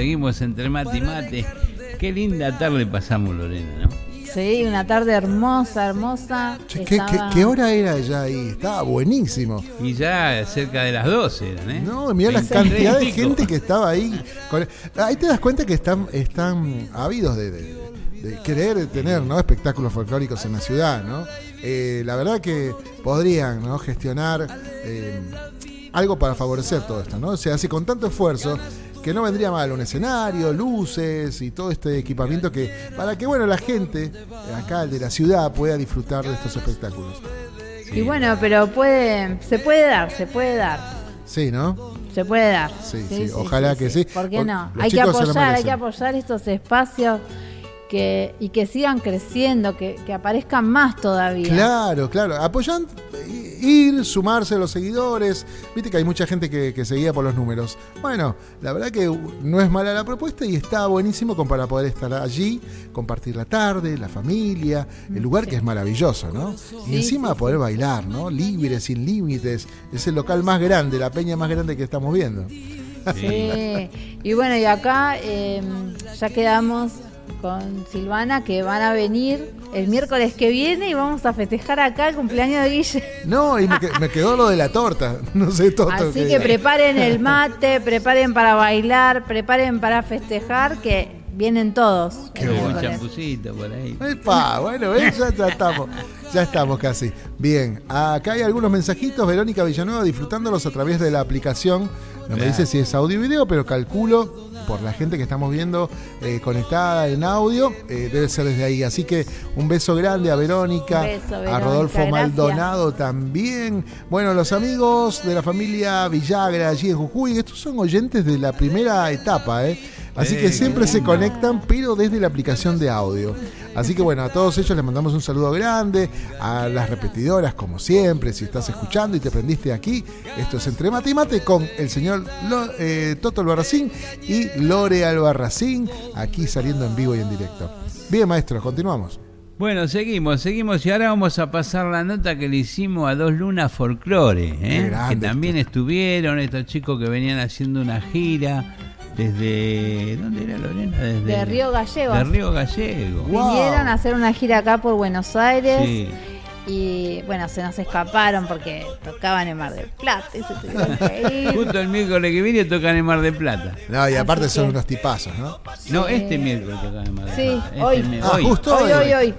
seguimos, entre mate y mate. Qué linda tarde pasamos, Lorena, ¿no?
Sí, una tarde hermosa, hermosa.
Che, ¿qué, qué,
Estaba-
qué hora era ya ahí? Estaba buenísimo.
Y ya cerca de las 12 eran, ¿eh?
No, mirá la
23
cantidad de
y pico.
gente que estaba ahí. Con- Ahí te das cuenta que están, están ávidos de, de- de querer tener ¿no? espectáculos folclóricos en la ciudad, ¿no? Eh, la verdad que podrían ¿no? gestionar eh, algo para favorecer todo esto, ¿no? Se hace con tanto esfuerzo que no vendría mal un escenario, luces y todo este equipamiento que para que bueno la gente acá de la ciudad pueda disfrutar de estos espectáculos.
Y bueno, pero puede, se puede dar, se puede dar,
Sí, ¿no?
se puede dar.
Sí, sí, ojalá que sí.
¿Por qué no?
los
Hay que apoyar, hay que apoyar estos espacios que, y que sigan creciendo, que, que aparezcan más todavía.
Claro, claro. Apoyan, ir, sumarse a los seguidores. Viste que hay mucha gente que, que seguía por los números. Bueno, la verdad que no es mala la propuesta y está buenísimo como para poder estar allí, compartir la tarde, la familia, el lugar que es maravilloso, ¿no? Y encima poder bailar, ¿no? Libre, sin límites. Es el local más grande, la peña más grande que estamos viendo.
Sí. Y bueno, y acá eh, ya quedamos con Silvana que van a venir el miércoles que viene y vamos a festejar acá el cumpleaños de Guille.
No, y me, que- me quedó lo de la torta. No sé, Toto.
Así que preparen el mate, preparen para bailar, preparen para festejar, que vienen todos.
Qué bueno.
Champucito por ahí.
Epa, bueno, ya estamos, ya estamos casi. Bien, acá hay algunos mensajitos. Verónica Villanueva disfrutándolos a través de la aplicación. No me dice si es audio y video, pero calculo por la gente que estamos viendo eh, conectada en audio, eh, debe ser desde ahí. Así que un beso grande a Verónica, a Rodolfo
gracias.
Maldonado también. Bueno, los amigos de la familia Villagra allí en Jujuy, estos son oyentes de la primera etapa, ¿eh? Así que siempre se conectan, pero desde la aplicación de audio. Así que bueno, a todos ellos les mandamos un saludo grande, a las repetidoras como siempre, si estás escuchando y te prendiste aquí, esto es Entre Mate y Mate con el señor Lo- eh, Toto Albarracín y Lore Albarracín, aquí saliendo en vivo y en directo. Bien, maestro, continuamos.
Bueno, seguimos, seguimos y ahora vamos a pasar la nota que le hicimos a Dos Lunas Folklore, ¿eh? que también estuvieron estos chicos que venían haciendo una gira desde... ¿Dónde era Lorena? Desde
De Río Gallegos.
De Río Gallego.
Vinieron a hacer una gira acá por Buenos Aires.
Sí.
Y bueno, se nos escaparon porque tocaban en Mar del Plata. y se tuvieron que ir.
Justo el miércoles que viene tocan en Mar del Plata.
No, y aparte
Así
son
que-
unos tipazos, ¿no?
No,
Sí.
este miércoles tocan en Mar del
Sí,
Plata. Este
hoy.
mi-
Ah, justo
Hoy, hoy, hoy.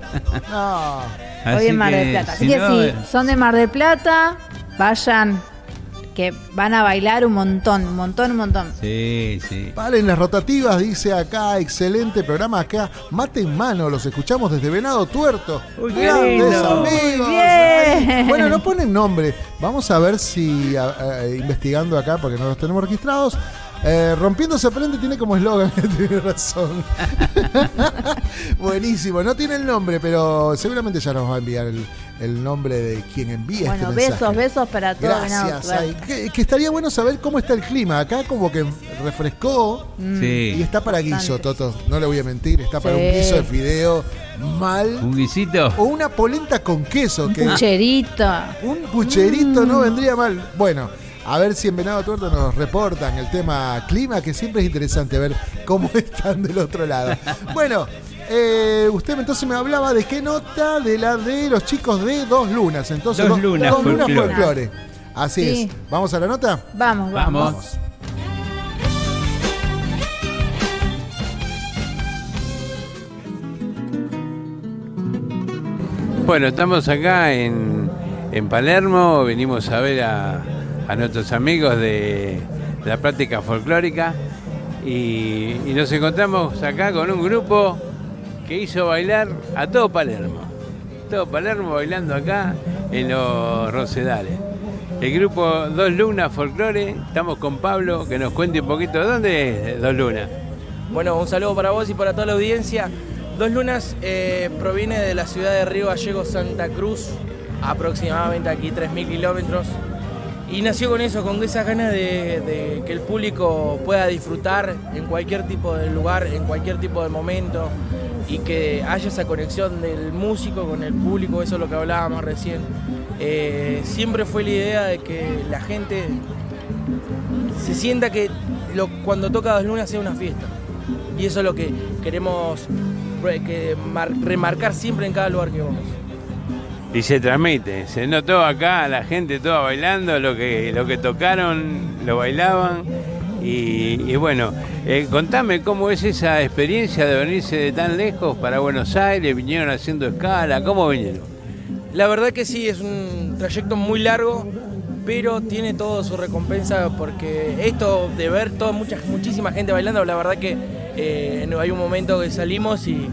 No.
Hoy
Así
en Mar del Plata. Así
si
que
no,
sí, son de Mar del Plata, vayan, que van a bailar un montón, un montón, un montón.
Sí, sí.
Valen las rotativas, dice acá, excelente programa acá. Mate en mano, los escuchamos desde Venado Tuerto.
Uy,
Grandes
lindo.
amigos.
Muy bien.
Bueno, no ponen nombre. Vamos a ver si, a- a- investigando acá, porque no los tenemos registrados. Eh, Rompiendo se aprende tiene como eslogan, tiene razón. Buenísimo, no tiene el nombre, pero seguramente ya nos va a enviar el, el nombre de quien envía
Bueno,
este
besos,
mensaje.
besos para todos.
Gracias. Ay, que, que estaría bueno saber cómo está el clima. Acá como que refrescó
Sí.
y está para guiso. Toto. No le voy a mentir, está para
Sí.
un guiso de fideo mal.
¿Un guisito?
O una polenta con queso.
Un
que
pucherito.
un pucherito
Mm.
no vendría mal. Bueno, a ver si en Venado Tuerto nos reportan el tema clima, que siempre es interesante ver cómo están del otro lado. Bueno, eh, usted entonces me hablaba de qué nota de la de los chicos de Dos Lunas. Entonces,
Dos
do-
Lunas
Dos Lunas
Folklore.
Folklore. Así
Sí.
es. ¿Vamos a la nota?
Vamos, vamos.
Vamos. Bueno, estamos acá en, en Palermo, venimos a ver a, a nuestros amigos de, la práctica folclórica y, y nos encontramos acá con un grupo que hizo bailar a todo Palermo. Todo Palermo bailando acá en los Rosedales. El grupo Dos Lunas Folklore, estamos con Pablo que nos cuente un poquito dónde es Dos Lunas.
Bueno, un saludo para vos y para toda la audiencia. Dos Lunas eh, proviene de la ciudad de Río Gallegos, Santa Cruz, aproximadamente aquí 3.000 kilómetros. Y nació con eso, con esas ganas de, que el público pueda disfrutar en cualquier tipo de lugar, en cualquier tipo de momento, y que haya esa conexión del músico con el público, eso es lo que hablábamos recién. Eh, siempre fue la idea de que la gente se sienta que cuando toca Dos Lunas sea una fiesta. Y eso es lo que queremos re- que mar- remarcar siempre en cada lugar que vamos.
Y se transmite, se notó acá la gente toda bailando, lo que, lo que tocaron, lo bailaban. Y, bueno, eh, contame cómo es esa experiencia de venirse de tan lejos para Buenos Aires, vinieron haciendo escala, ¿cómo vinieron?
La verdad que sí, es un trayecto muy largo, pero tiene todo su recompensa porque esto de ver toda mucha, muchísima gente bailando, la verdad que eh, hay un momento que salimos y,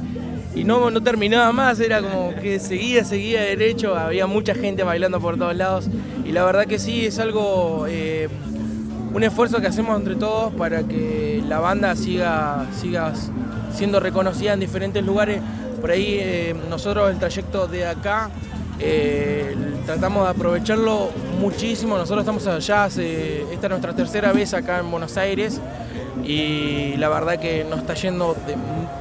y no, no terminaba más, era como que seguía, seguía derecho, había mucha gente bailando por todos lados y la verdad que sí, es algo, eh, un esfuerzo que hacemos entre todos para que la banda siga, siga siendo reconocida en diferentes lugares. Por ahí eh, nosotros el trayecto de acá eh, tratamos de aprovecharlo muchísimo. Nosotros estamos allá, esta es nuestra tercera vez acá en Buenos Aires y la verdad que nos está yendo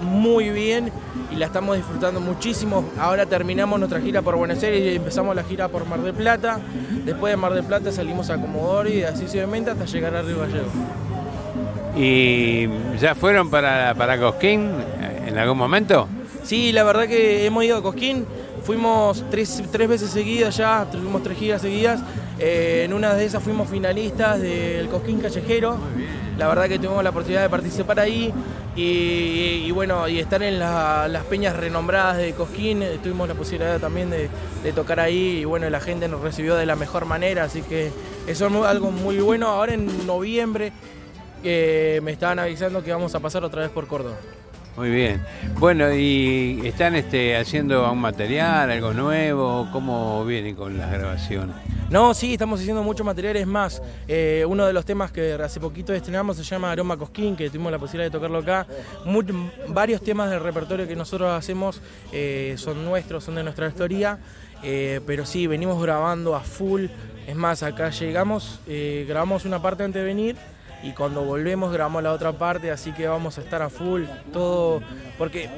muy bien y la estamos disfrutando muchísimo. Ahora terminamos nuestra gira por Buenos Aires y empezamos la gira por Mar del Plata. Después de Mar del Plata salimos a Comodoro y así sucesivamente hasta llegar a Río Gallegos.
¿Y ya fueron para, para Cosquín en algún momento?
Sí, la verdad que hemos ido a Cosquín, fuimos tres, tres veces seguidas ya, tuvimos tres giras seguidas. Eh, en una de esas fuimos finalistas del Cosquín Callejero. La verdad que tuvimos la oportunidad de participar ahí y, bueno, y estar en la- las peñas renombradas de Cosquín. eh, Tuvimos la posibilidad también de, tocar ahí y bueno, la gente nos recibió de la mejor manera, así que eso es algo muy bueno. Ahora en noviembre eh, me estaban avisando que vamos a pasar otra vez por Córdoba.
Muy bien. Bueno, ¿y están este, haciendo un material, algo nuevo? ¿Cómo vienen con las grabaciones?
No, sí, estamos haciendo muchos materiales más. Eh, uno de los temas que hace poquito estrenamos se llama Aroma Cosquín, que tuvimos la posibilidad de tocarlo acá. Mu- varios temas del repertorio que nosotros hacemos eh, son nuestros, son de nuestra historia. Eh, pero sí, venimos grabando a full. Es más, acá llegamos, grabamos una parte antes de venir y cuando volvemos grabamos la otra parte, así que vamos a estar a full, todo, porque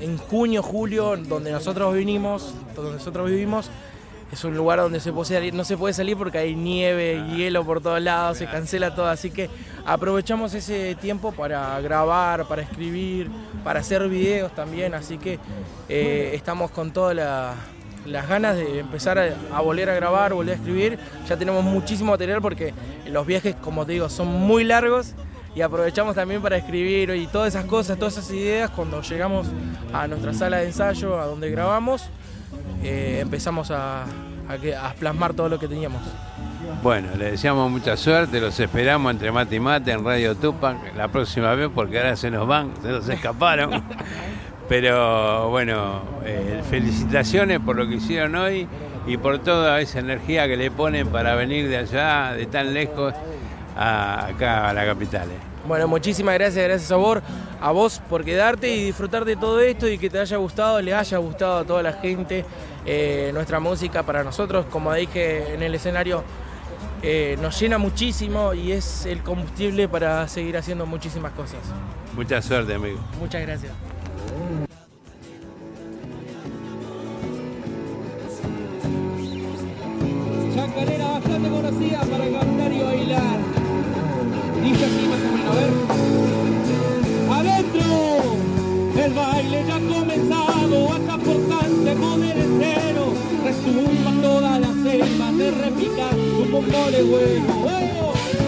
en junio, julio, donde nosotros vinimos, donde nosotros vivimos, es un lugar donde se puede salir, no se puede salir porque hay nieve, hielo por todos lados, se cancela todo, así que aprovechamos ese tiempo para grabar, para escribir, para hacer videos también, así que eh, estamos con todas la- las ganas de empezar a, a volver a grabar, volver a escribir. Ya tenemos muchísimo material porque los viajes, como te digo, son muy largos y aprovechamos también para escribir y todas esas cosas, todas esas ideas cuando llegamos a nuestra sala de ensayo, a donde grabamos, eh, empezamos a, a plasmar todo lo que teníamos.
Bueno, le deseamos mucha suerte, los esperamos entre mate y mate en Radio Tupac la próxima vez porque ahora se nos van, se nos escaparon. Pero bueno, eh, felicitaciones por lo que hicieron hoy y por toda esa energía que le ponen para venir de allá, de tan lejos, a- acá a la capital. eh.
Bueno, muchísimas gracias, gracias a vos, a vos por quedarte y disfrutar de todo esto y que te haya gustado, le haya gustado a toda la gente eh, nuestra música para nosotros, como dije en el escenario, eh, nos llena muchísimo y es el combustible para seguir haciendo muchísimas cosas.
Mucha suerte, amigo.
Muchas gracias.
Chacarera bastante conocida para cantar y bailar. Dice así más o menos, a ver. Adentro, el baile ya ha comenzado, acá por Santiago del Estero. Resuma toda la selva, de repica un poco de. ¡Huevo!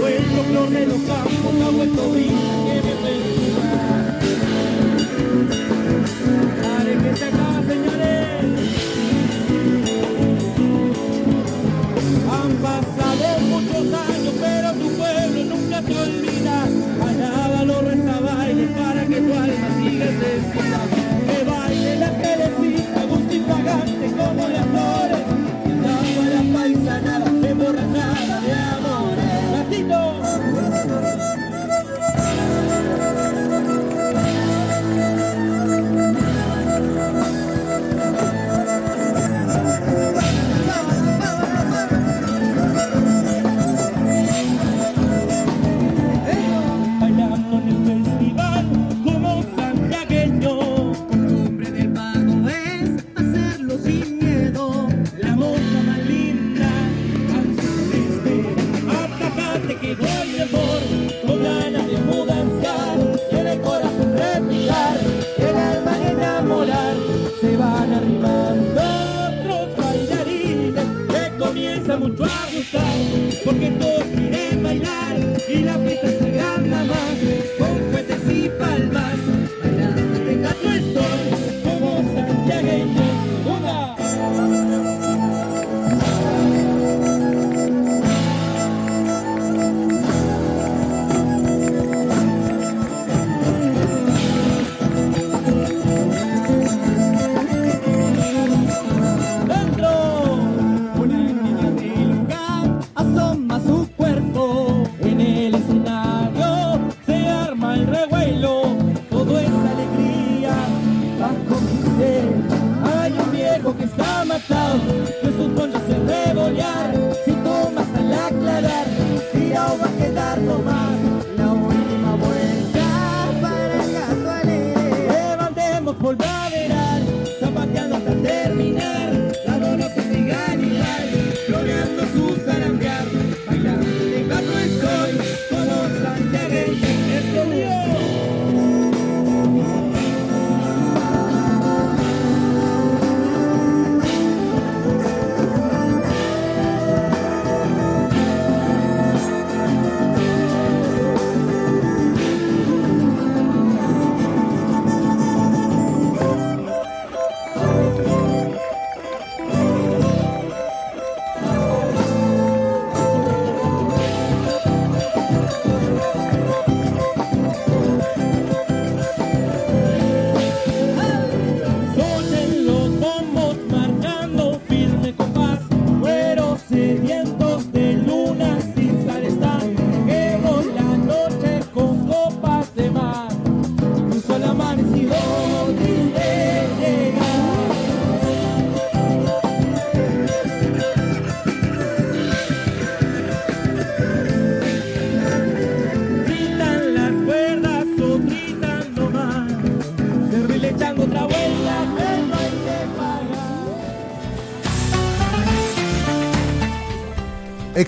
Vuelto flor de los campos, vuelto vida,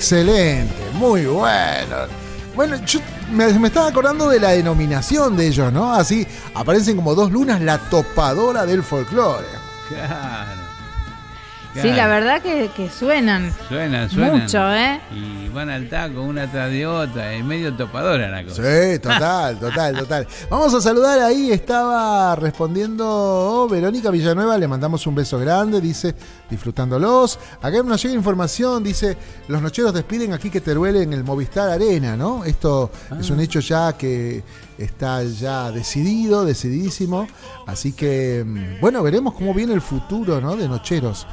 Excelente, muy bueno. Bueno, yo me, me estaba acordando de la denominación de ellos, ¿no? Así aparecen como dos lunas, la topadora del folclore.
Claro.
Sí, la verdad que, que suenan.
Suenan, suenan.
Mucho, ¿eh?
Y van al taco una tras de otra, es medio topadora la cosa.
Sí, total, total, total. Vamos a saludar ahí, estaba respondiendo oh, Verónica Villanueva, le mandamos un beso grande, dice, disfrutándolos. Acá nos llega información, dice, los nocheros despiden aquí que Teruel en el Movistar Arena, ¿no? Esto es un hecho ya que está ya decidido, decididísimo. Así que, mm, bueno, veremos cómo viene el futuro, ¿no? De nocheros.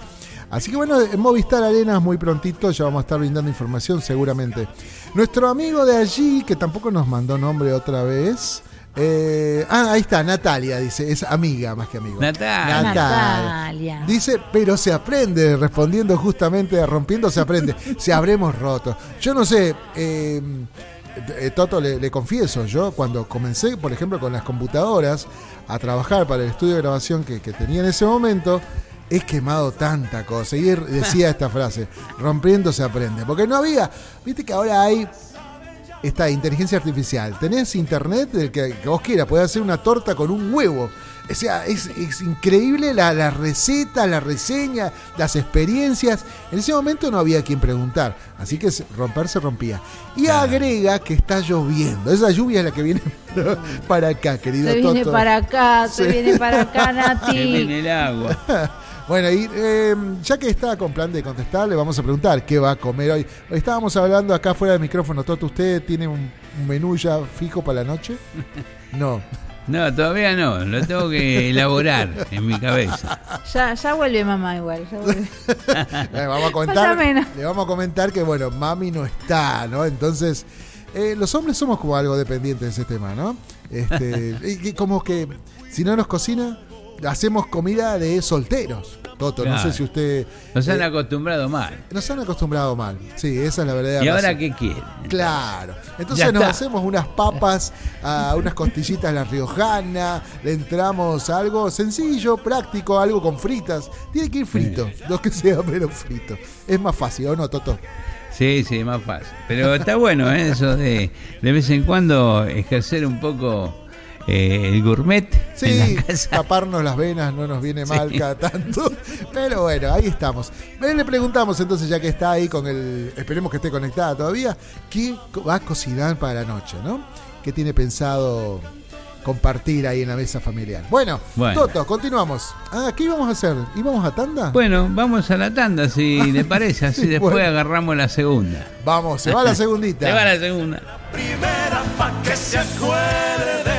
Así que bueno, en Movistar Arenas muy prontito ya vamos a estar brindando información seguramente. Nuestro amigo de allí, que tampoco nos mandó nombre otra vez. Eh, ah, ahí está, Natalia, dice, es amiga más que amigo.
Natalia.
Natalia.
Dice, pero se aprende, respondiendo justamente a rompiendo se aprende. Se habremos roto. Yo no sé, eh, eh, Toto, le, le confieso, yo cuando comencé, por ejemplo, con las computadoras a trabajar para el estudio de grabación que, que tenía en ese momento, he quemado tanta cosa. Y él decía esta frase, rompiendo se aprende. Porque no había, viste que ahora hay esta inteligencia artificial. Tenés internet del que, que vos quieras, podés hacer una torta con un huevo. O sea, es, es increíble la, la receta, la reseña, las experiencias. En ese momento no había quien preguntar, así que se- romper se rompía. Y agrega que está lloviendo. Esa lluvia es la que viene para acá, querido
Se viene
Toto.
para acá, se
Sí.
viene para acá,
Se
Nati.
viene el agua.
Bueno, y eh, ya que está con plan de contestar, le vamos a preguntar qué va a comer hoy. Estábamos hablando acá fuera del micrófono, Toto, ¿usted tiene un, un menú ya fijo para la noche? No.
No, todavía no, lo tengo que elaborar en mi cabeza.
Ya, ya vuelve mamá igual. ya vuelve.
Eh, vamos a comentar, le vamos a comentar que, bueno, mami no está, ¿no? Entonces, eh, los hombres somos como algo dependientes de ese tema, ¿no? Este, y que como que si no nos cocina, hacemos comida de solteros. Toto, no sé si usted...
Nos han
eh,
acostumbrado mal.
nos han acostumbrado mal. Sí, esa es la verdad.
¿Y ahora qué quieren?
Claro. Entonces nos hacemos unas papas, a unas costillitas a la riojana, le entramos a algo sencillo, práctico, algo con fritas. Tiene que ir frito, lo que sea, pero frito. Es más fácil, ¿o no, Toto?
Sí, sí, más fácil. Pero está bueno ¿eh? eso de de vez en cuando ejercer un poco eh, el gourmet
Sí,
en la casa.
taparnos las venas no nos viene mal cada tanto. Pero bueno, ahí estamos. Eh, Le preguntamos entonces, ya que está ahí con el. Esperemos que esté conectada todavía. ¿Qué va a cocinar para la noche, no? ¿Qué tiene pensado compartir ahí en la mesa familiar? Bueno,
Bueno.
Toto, continuamos. Ah, ¿qué íbamos a hacer? ¿Íbamos a tanda?
Bueno, vamos a la tanda, si le parece, así después
Bueno.
agarramos la segunda.
Vamos, se va la segundita.
Se va la segunda.
Primera pa' que se acuerde.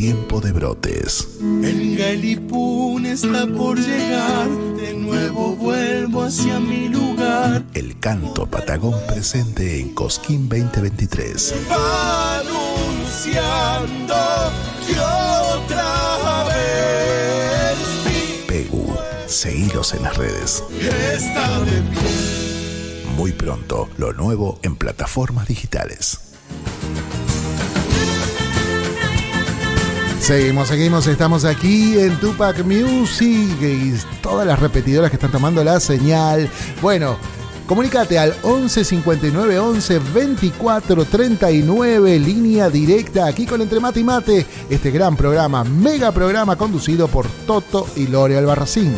Tiempo de Brotes.
El Galipún está por llegar, de nuevo vuelvo hacia mi lugar.
El canto patagón presente en Cosquín 2023.
Anunciando que otra vez
Pegu, en las redes.
está de pie.
Muy pronto, lo nuevo en plataformas digitales.
Seguimos, seguimos, estamos aquí en Tupac Music y todas las repetidoras que están tomando la señal. Bueno, comunícate al 11 59 11 24 39, línea directa aquí con Entre Mate y Mate, este gran programa, mega programa conducido por Toto y Lore Albarracín.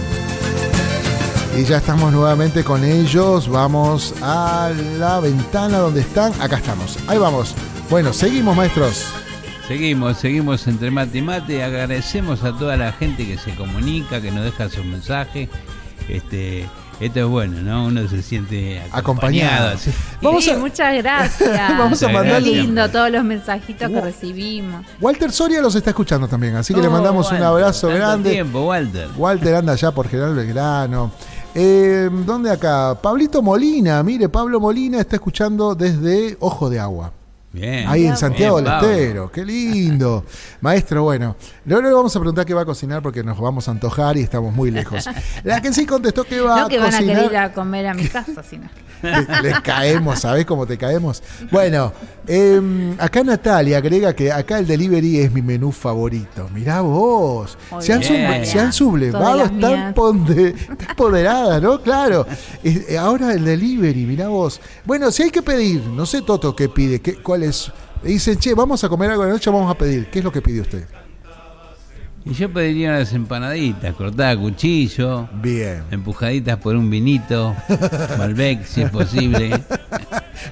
Y ya estamos nuevamente con ellos. Vamos a la ventana donde están. Acá estamos. Ahí vamos. Bueno, seguimos, maestros.
Seguimos, seguimos entre mate y mate. Agradecemos a toda la gente que se comunica, que nos deja sus mensajes. Este, esto es bueno, ¿no? Uno se siente acompañado.
Acompañado.
sí.
Vamos
Sí,
a-
muchas gracias.
Vamos a
Qué
mandarle-
lindo todos los mensajitos que recibimos.
Walter Soria los está escuchando también, así que le
Oh,
mandamos un abrazo
tanto
grande.
tiempo, Walter.
Walter anda allá por General Belgrano. Eh, ¿Dónde acá? Pablito Molina, mire, Pablo Molina está escuchando desde Ojo de Agua.
Bien.
Ahí en Santiago
Bien,
del
Pablo.
Estero, qué lindo. Maestro, bueno, luego le vamos a preguntar qué va a cocinar porque nos vamos a antojar y estamos muy lejos. La que sí contestó que va
No que
a
van a
cocinar.
querer ir a comer a mi casa, sino.
Les caemos, ¿sabés cómo te caemos? Bueno, em, acá Natalia agrega que acá el delivery es mi menú favorito. Mirá vos.
Muy
Se han,
bien.
se han sublevado, están, ponde- están empoderadas, ¿no? Claro. Es- eh, ahora el delivery, mirá vos. Bueno, si hay que pedir, no sé Toto qué pide, qué, cuál es. Dicen, che, vamos a comer algo de noche, vamos a pedir. ¿Qué es lo que pide usted?
Y yo pediría unas empanaditas, cortadas a cuchillo.
Bien.
Empujaditas por un vinito. Malbec, si es posible.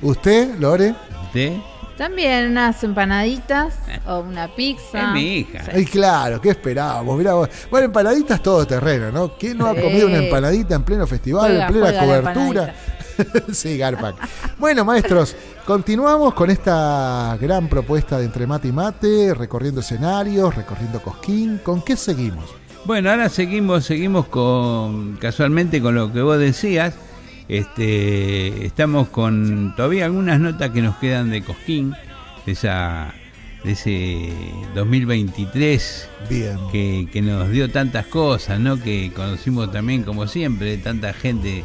¿Usted, Lore?
¿Usted?
También unas empanaditas o una pizza.
Es mi hija.
Ay, claro, ¿qué esperábamos? Mirá vos. Bueno, empanaditas todo terreno, ¿no? ¿Quién no ha comido una empanadita en pleno festival,
Juega,
en plena cobertura? sí, Garpac. Bueno, maestros, continuamos con esta gran propuesta de Entre Mate y Mate, recorriendo escenarios, recorriendo Cosquín. ¿Con qué seguimos?
Bueno, ahora seguimos, seguimos con casualmente con lo que vos decías. Este, estamos con todavía algunas notas que nos quedan de Cosquín, de esa, de ese 2023
Bien.
que, que nos dio tantas cosas, ¿no? Que conocimos también, como siempre, tanta gente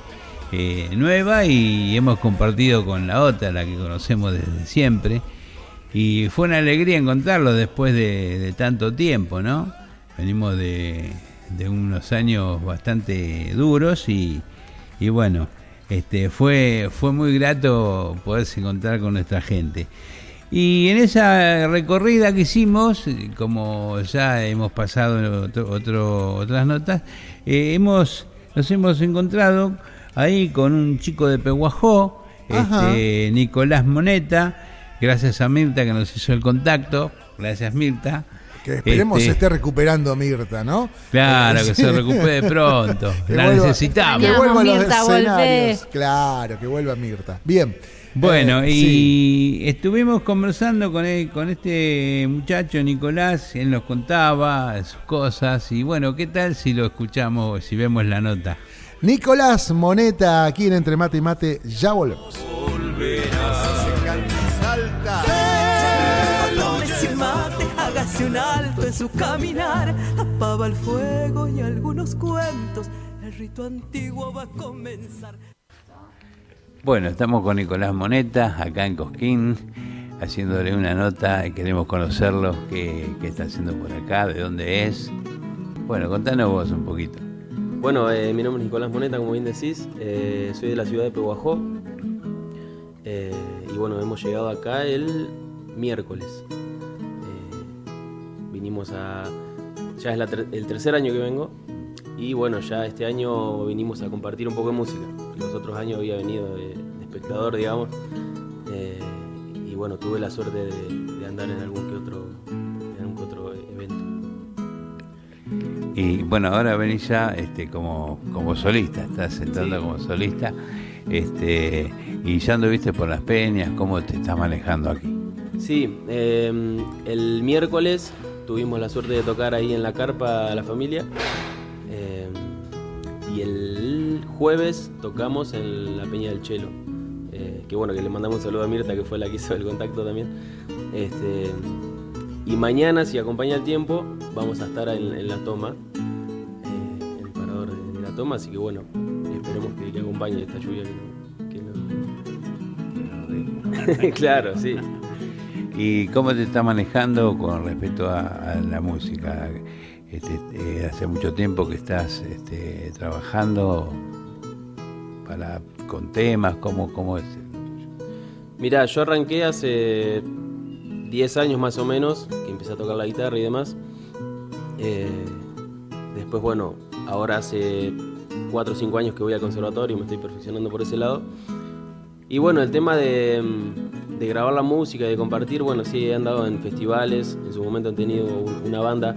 eh, nueva y hemos compartido con la otra, la que conocemos desde siempre. Y fue una alegría encontrarlo después de, tanto tiempo, ¿no? Venimos de, de unos años bastante duros y, y bueno, este, fue, fue muy grato poderse encontrar con nuestra gente. Y en esa recorrida que hicimos, como ya hemos pasado otro, otro- otras notas, eh, hemos, nos hemos encontrado ahí con un chico de Peguajó, este, Nicolás Moneta, gracias a Mirta que nos hizo el contacto, gracias Mirta.
Que esperemos
Este,
se esté recuperando Mirta, ¿no?
Claro, que se recupere pronto,
Que
la
vuelva-
necesitamos.
Que vuelva a los
Mirta,
escenarios.
volvé.
Claro, que vuelva Mirta. Bien.
Bueno,
Eh,
y
sí.
estuvimos conversando con, él- con este muchacho Nicolás, él nos contaba sus cosas y bueno, ¿qué tal si lo escuchamos, si vemos la nota?
Nicolás Moneta, aquí en Entre Mate y Mate, ya volvemos.
Un alto su caminar, el fuego y algunos cuentos, el rito antiguo va a comenzar.
Bueno, estamos con Nicolás Moneta, acá en Cosquín, haciéndole una nota queremos conocerlo, qué está haciendo por acá, de dónde es. Bueno, contanos vos un poquito.
Bueno, eh, mi nombre es Nicolás Moneta, como bien decís. eh, soy de la ciudad de Peguajó. eh, y bueno, hemos llegado acá el miércoles. Vinimos a. Ya es la ter- el tercer año que vengo. Y bueno, ya este año vinimos a compartir un poco de música. Los otros años había venido de, espectador, digamos. y bueno, tuve la suerte de andar en algún que otro,
Y bueno, ahora venís ya este, como, como solista, estás entrando como solista. Este, y ya anduviste por las peñas, ¿cómo te estás manejando aquí?
Sí, eh, el miércoles tuvimos la suerte de tocar ahí en la carpa a la familia. eh, y el jueves tocamos en la Peña del Chelo. eh, que bueno, que le mandamos un saludo a Mirta, que fue la que hizo el contacto también. Este, y mañana, si acompaña el tiempo, vamos a estar en, en la toma, eh, en el parador de, de la toma. Así que bueno, esperemos que, que acompañe esta lluvia que no- que no- claro, sí.
¿Y cómo te estás manejando con respecto a, a la música? Este, eh, hace mucho tiempo que estás este, trabajando para, con temas, ¿cómo, cómo es?
Mirá, yo arranqué hace 10 años más o menos, que empecé a tocar la guitarra y demás. Eh, después, bueno, ahora hace 4 o 5 años que voy al conservatorio y me estoy perfeccionando por ese lado. Y bueno, el tema de, mm, de grabar la música, de compartir, bueno, sí, he andado en festivales, en su momento han tenido un- una banda.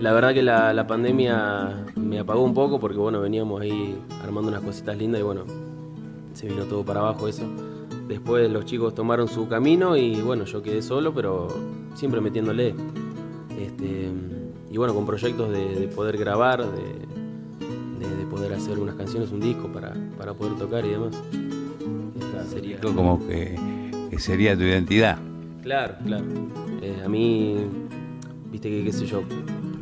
La verdad que la, la pandemia me apagó un poco porque, bueno, veníamos ahí armando unas cositas lindas y, bueno, se vino todo para abajo eso. Después los chicos tomaron su camino y bueno, yo quedé solo, pero siempre metiéndole. Este, y bueno, con proyectos de, de poder grabar, de, de- de poder hacer unas canciones, un disco para, para poder tocar y demás. Esta sería.
Como que, que sería tu identidad.
Claro, claro. Eh, a mí, viste que qué sé yo,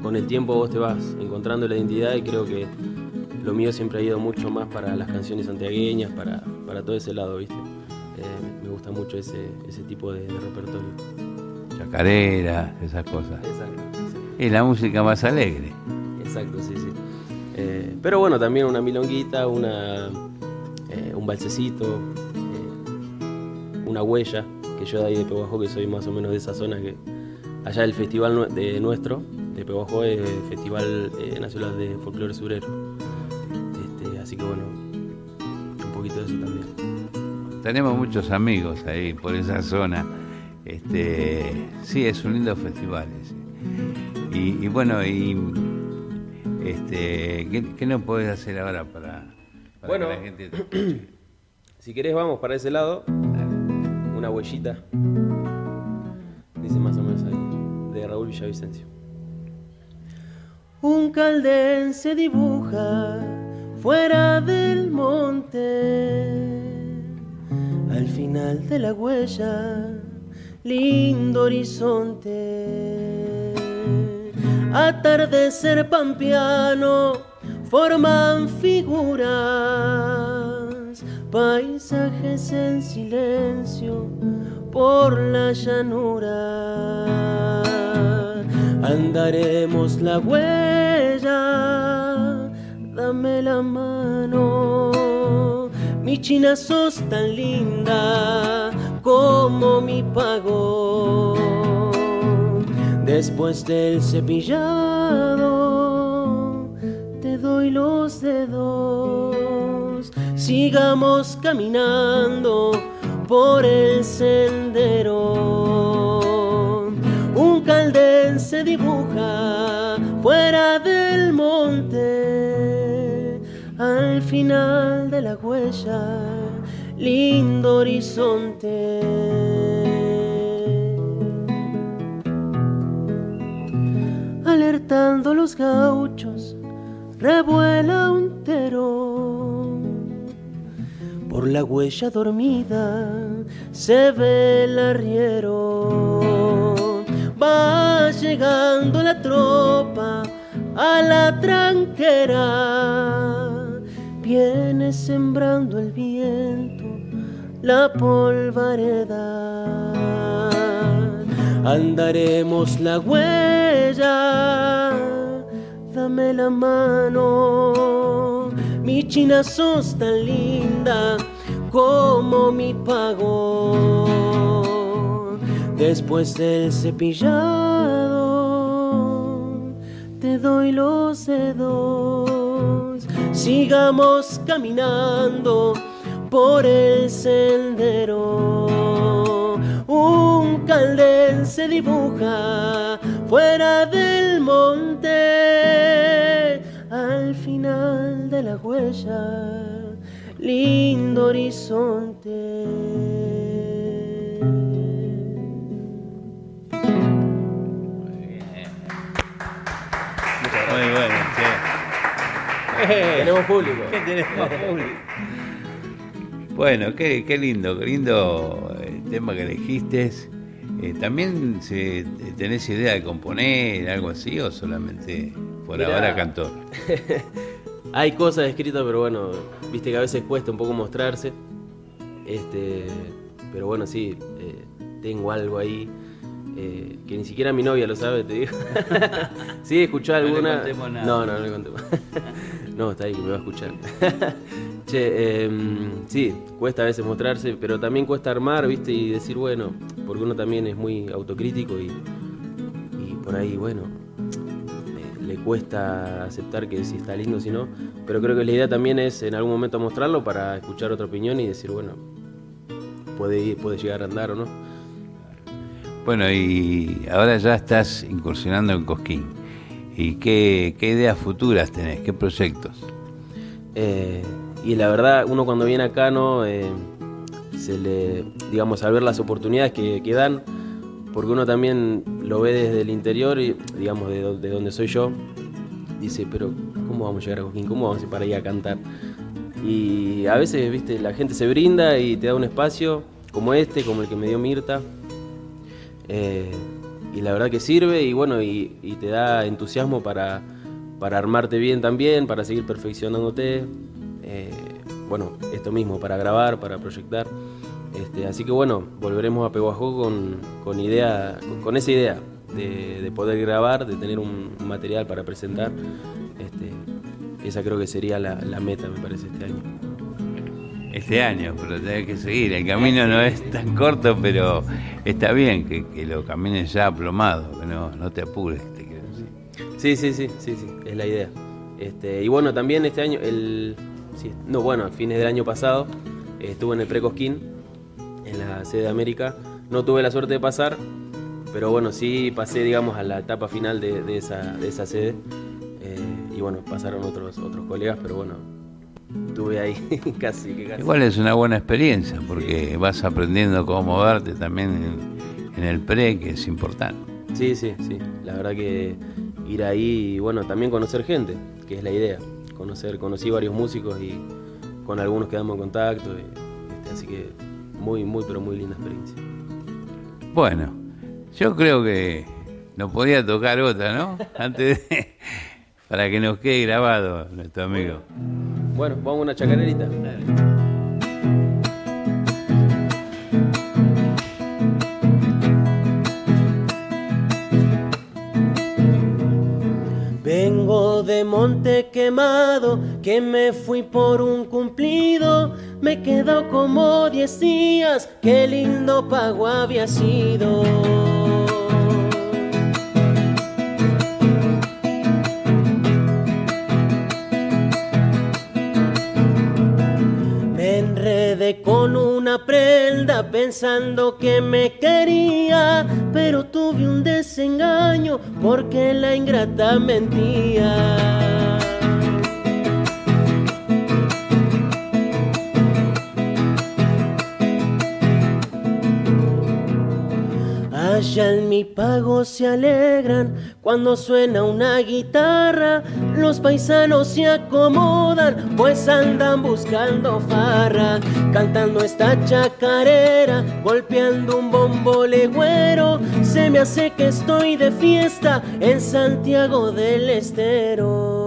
con el tiempo vos te vas encontrando la identidad y creo que lo mío siempre ha ido mucho más para las canciones santiagueñas, para, para todo ese lado, viste. Eh, me gusta mucho ese, ese tipo de, de repertorio.
Chacareras, esas cosas.
Exacto,
Es la música más alegre.
Exacto, sí, sí. Eh, pero bueno, también una milonguita, una, eh, un balsecito, una huella, que yo de ahí de Peguajó, que soy más o menos de esa zona, que allá el festival de nuestro, de Peguajó, es el Festival Nacional de Folclore Surero. Este, así que bueno,
Tenemos muchos amigos ahí por esa zona. Este, sí, es un lindo festival. ese. Y, y bueno, y este, ¿qué, qué nos podés hacer ahora para, para
Bueno.
que la gente te escuche?
Si querés vamos para ese lado, una huellita, dice más o menos ahí, de Raúl Villavicencio.
Un caldén se dibuja fuera del monte, al final de la huella, lindo horizonte. Atardecer pampeano forman figuras
paisajes en silencio por la llanura. Andaremos la huella, dame la mano. Mi china sos tan linda como mi pago. Después del cepillado, te doy los dedos. Sigamos caminando por el sendero. Un caldén se dibuja fuera del monte. Al final de la huella, lindo horizonte. alertando los gauchos, revuela un. Por la huella dormida se ve el arriero. Va llegando la tropa a la tranquera. Viene sembrando el viento la polvareda. Andaremos la huella, dame la mano. Mi china sos tan linda como mi pago. Después del cepillado, te doy los dedos. Sigamos caminando por el sendero. Un caldén se dibuja fuera del monte. Al final de la huella, lindo horizonte.
Tenemos público.
¿Qué tenemos público? Bueno, qué, qué lindo, qué lindo el tema que elegiste. Eh, ¿También se, tenés idea de componer algo así o solamente por
Mirá.
ahora cantor?
Hay cosas escritas, pero bueno, viste que a veces cuesta un poco mostrarse. Este, pero bueno, sí, eh, tengo algo ahí eh, que ni siquiera mi novia lo sabe, te digo. sí, escuchó
No le
alguna. No, no, no le contemos. No, está ahí me va a escuchar. che, em, sí, cuesta a veces mostrarse, pero también cuesta armar, viste, y decir, bueno, porque uno también es muy autocrítico y, y por ahí, bueno, eh, le cuesta aceptar que si está lindo si no, pero creo que la idea también es en algún momento mostrarlo para escuchar otra opinión y decir, bueno, puede, ir- puede llegar a andar o no.
Bueno, y ahora ya estás incursionando en Cosquín. ¿Y qué, ideas futuras tenés? ¿Qué proyectos?
Eh, y la verdad, uno cuando viene acá, ¿no? Eh, se le, digamos, al ver las oportunidades que, que dan, porque uno también lo ve desde el interior y, digamos, de, do- de donde soy yo, dice, pero ¿cómo vamos a llegar a Cosquín? ¿Cómo vamos a ir para allá a cantar? Y a veces, viste, la gente se brinda y te da un espacio como este, como el que me dio Mirta. Eh, y la verdad que sirve y bueno, y, te da entusiasmo para, para armarte bien también, para seguir perfeccionándote. Eh, bueno, esto mismo, para grabar, para proyectar. Este, así que bueno, volveremos a Peguajó con, con, idea, con, esa idea de, de poder grabar, de tener un, material para presentar. Este, esa creo que sería la meta, me parece, este año.
Este año, pero tenés que seguir. El camino no es tan corto, pero está bien que, lo camines ya aplomado, que no, no te apures, te quiero decir.
Sí, sí, sí, sí, sí, es la idea. Este, y bueno, también este año, el, no, bueno, a fines del año pasado, estuve en el Precosquín, en la sede de América. No tuve la suerte de pasar, pero bueno, sí pasé, digamos, a la etapa final de, de esa, de esa sede. Eh, y bueno, pasaron otros, otros colegas, pero bueno, estuve ahí casi que casi.
Igual es una buena experiencia, porque vas aprendiendo cómo moverte también en, en el pre, que es importante.
Sí, sí, sí. La verdad que ir ahí y bueno, también conocer gente, que es la idea. Conocer, conocí varios músicos y con algunos quedamos en contacto. y, este, así que muy, muy, pero muy linda experiencia.
Bueno, yo creo que nos podía tocar otra, ¿no? Antes de, para que nos quede grabado nuestro amigo.
Bueno, vamos a una chacarerita. Vengo de monte quemado, que me fui por un cumplido, me quedo como diez días, qué lindo pago había sido. Con una prenda pensando que me quería, pero tuve un desengaño porque la ingrata mentía. Allá en mi pago se alegran cuando suena una guitarra. Los paisanos se acomodan, pues andan buscando farra. Cantando esta chacarera, golpeando un bombo legüero. Se me hace que estoy de fiesta en Santiago del Estero.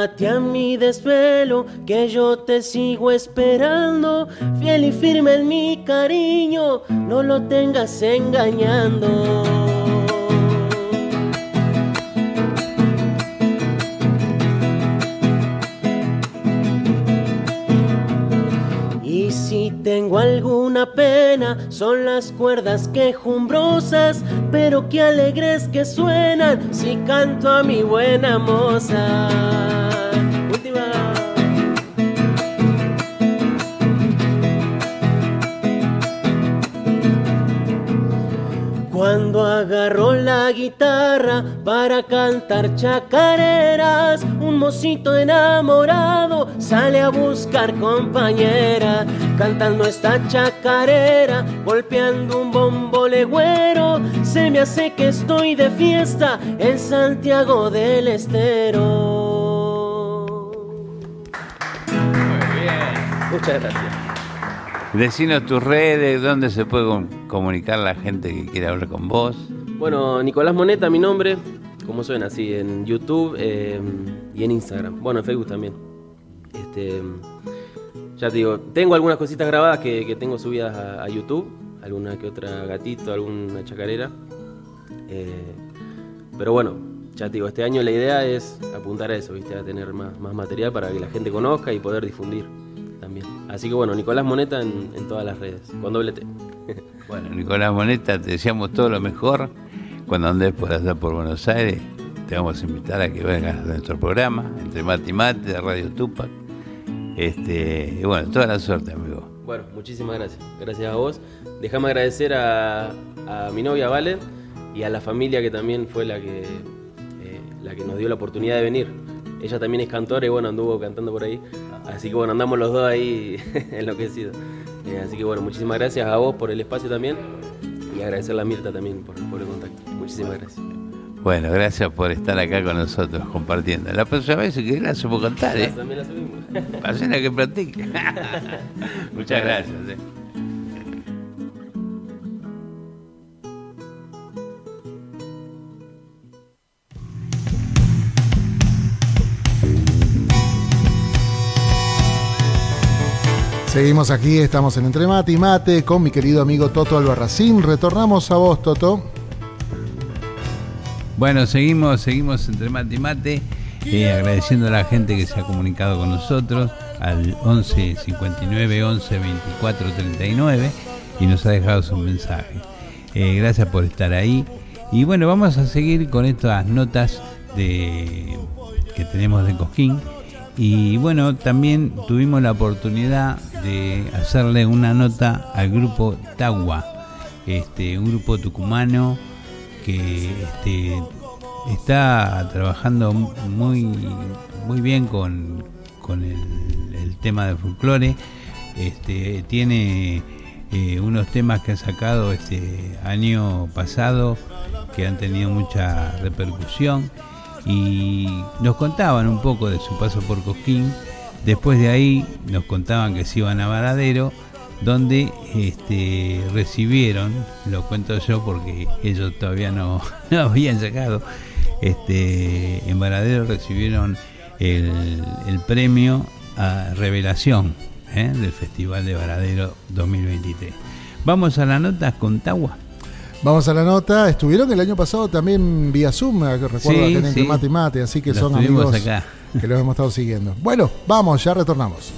Arrímate a mi desvelo, que yo te sigo esperando, fiel y firme en mi cariño, no lo tengas engañando. Tengo alguna pena, son las cuerdas quejumbrosas, pero qué alegres que suenan si canto a mi buena moza. Cuando agarró la guitarra para cantar chacareras, un mocito enamorado sale a buscar compañera, cantando esta chacarera, golpeando un bombo legüero. Se me hace que estoy de fiesta en Santiago del Estero. Muchas gracias.
Decinos tus redes, dónde se puede com- comunicar la gente que quiere hablar con vos.
Bueno, Nicolás Moneta, mi nombre. ¿Cómo suena? Así, en YouTube eh, y en Instagram. Bueno, en Facebook también. Este, ya te digo, tengo algunas cositas grabadas que, tengo subidas a, YouTube. Alguna que otra gatito, alguna chacarera. Eh, pero bueno, ya te digo, este año la idea es apuntar a eso, ¿viste? A tener más, más material para que la gente conozca y poder difundir también. Así que bueno, Nicolás Moneta en, en todas las redes, con doble T.
Bueno, Nicolás Moneta, te deseamos todo lo mejor. Cuando andes por allá por Buenos Aires, te vamos a invitar a que vengas a nuestro programa, entre mate y mate, de Radio Tupac. Este, y bueno, toda la suerte, amigo.
Bueno, muchísimas gracias. Gracias a vos. Déjame agradecer a, a mi novia Vale y a la familia que también fue la que, eh, la que nos dio la oportunidad de venir. Ella también es cantora y bueno, anduvo cantando por ahí. Así que bueno, andamos los dos ahí enloquecidos. Eh, así que bueno, muchísimas gracias a vos por el espacio también y agradecerle a Mirta también por, por el contacto. Muchísimas gracias.
Bueno, gracias por estar acá con nosotros compartiendo. La próxima vez que la hacemos cantar, ¿eh?
También la subimos.
Hacen que practique. Muchas gracias. ¿eh?
Seguimos aquí, estamos en Entre Mate y Mate con mi querido amigo Toto Albarracín. Retornamos a vos, Toto.
Bueno, seguimos, seguimos entre mate y mate, eh, agradeciendo a la gente que se ha comunicado con nosotros al 11 59 11 24 39 y nos ha dejado su mensaje. Eh, gracias por estar ahí. Y bueno, vamos a seguir con estas notas de que tenemos de Cosquín. Y bueno, también tuvimos la oportunidad de hacerle una nota al grupo Tagua, este, un grupo tucumano que este, está trabajando muy, muy bien con, con el, tema del folclore. Este, tiene eh, unos temas que ha sacado este año pasado que han tenido mucha repercusión y nos contaban un poco de su paso por Cosquín. Después de ahí nos contaban que se iban a Varadero, donde este, recibieron, lo cuento yo porque ellos todavía no, no habían sacado, este, en Varadero recibieron el, el premio a Revelación ¿eh? del Festival de Varadero 2023. Vamos a la nota con Tagua.
Vamos a la nota. Estuvieron el año pasado también vía Zoom, eh, que recuerdo
Sí,
acá en
sí.
Entre Mate y Mate, así que
Los
son amigos
acá.
que los hemos estado siguiendo. Bueno, vamos, ya retornamos.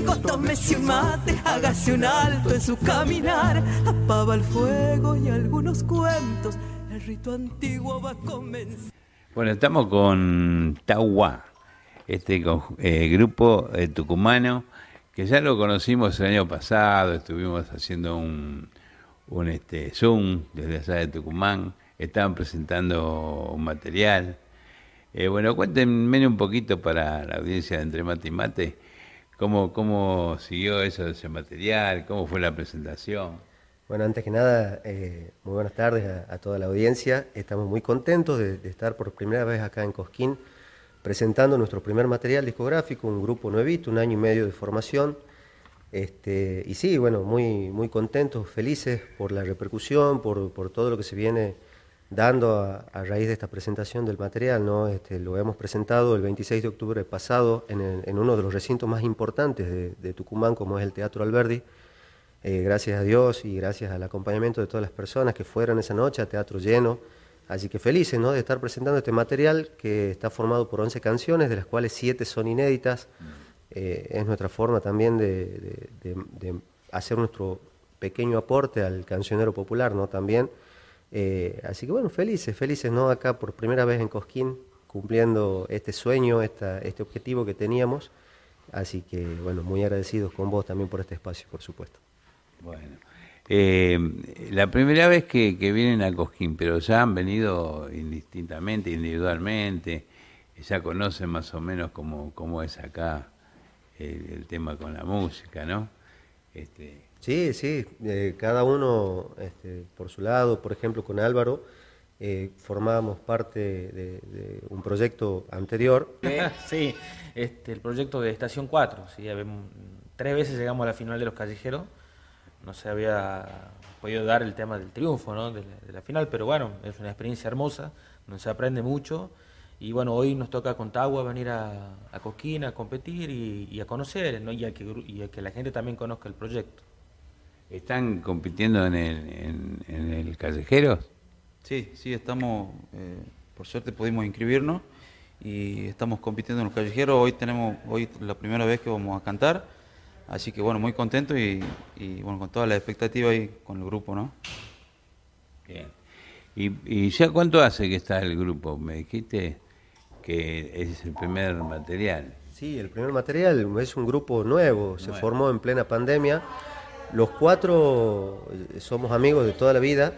Amigo, tómese un mate, hágase un alto en su caminar, apava el fuego y algunos cuentos, el rito antiguo va a comenzar.
Bueno, estamos con Tagua, este eh, grupo eh, tucumano que ya lo conocimos el año pasado, estuvimos haciendo un, un este, Zoom desde allá de Tucumán, estaban presentando un material. Eh, bueno, cuéntenme un poquito para la audiencia de Entre Mate y Mate, cómo, cómo siguió eso ese material, cómo fue la presentación.
Bueno, antes que nada, eh, muy buenas tardes a, toda la audiencia. Estamos muy contentos de, de estar por primera vez acá en Cosquín presentando nuestro primer material discográfico, un grupo nuevito, un año y medio de formación. Este, y sí, bueno, muy, muy contentos, felices por la repercusión, por, por todo lo que se viene dando a, raíz de esta presentación del material. ¿no? Este, lo hemos presentado el 26 de octubre pasado en, uno de los recintos más importantes de, Tucumán, como es el Teatro Alberdi. Eh, gracias a Dios y gracias al acompañamiento de todas las personas que fueron esa noche a teatro lleno. Así que felices ¿no? de estar presentando este material que está formado por 11 canciones, de las cuales 7 son inéditas. Eh, es nuestra forma también de- de hacer nuestro pequeño aporte al cancionero popular ¿no? también. Eh, así que bueno, felices, felices ¿no? acá por primera vez en Cosquín, cumpliendo este sueño, esta, este objetivo que teníamos. Así que bueno, muy agradecidos con vos también por este espacio, por supuesto.
Bueno, eh, la primera vez que, vienen a Cosquín, pero ya han venido indistintamente, individualmente, ya conocen más o menos cómo, cómo es acá el, el tema con la música, ¿no? Este,
Sí, sí, eh, cada uno este, por su lado, por ejemplo con Álvaro, eh, formábamos parte de, un proyecto anterior.
Sí, este, el proyecto de Estación 4. ¿sí? Tres veces llegamos a la final de los callejeros. No se había podido dar el tema del triunfo ¿no? de, la, de la final, pero bueno, es una experiencia hermosa, donde se aprende mucho. Y bueno, hoy nos toca con Tagua venir a, a Cosquín a competir y, a conocer, ¿no? y, a que, y a que la gente también conozca el proyecto.
¿Están compitiendo en el, en, en el callejero?
Sí, sí, estamos, eh, por suerte pudimos inscribirnos y estamos compitiendo en los callejeros. Hoy tenemos, hoy la primera vez que vamos a cantar, así que bueno, muy contento y, y, bueno, con toda la expectativa ahí con el grupo, ¿no?
Bien. ¿Y, ¿Y ya cuánto hace que está el grupo? Me dijiste que es el primer material.
Sí, el primer material es un grupo nuevo, se formó en plena pandemia. Los cuatro eh, somos amigos de toda la vida.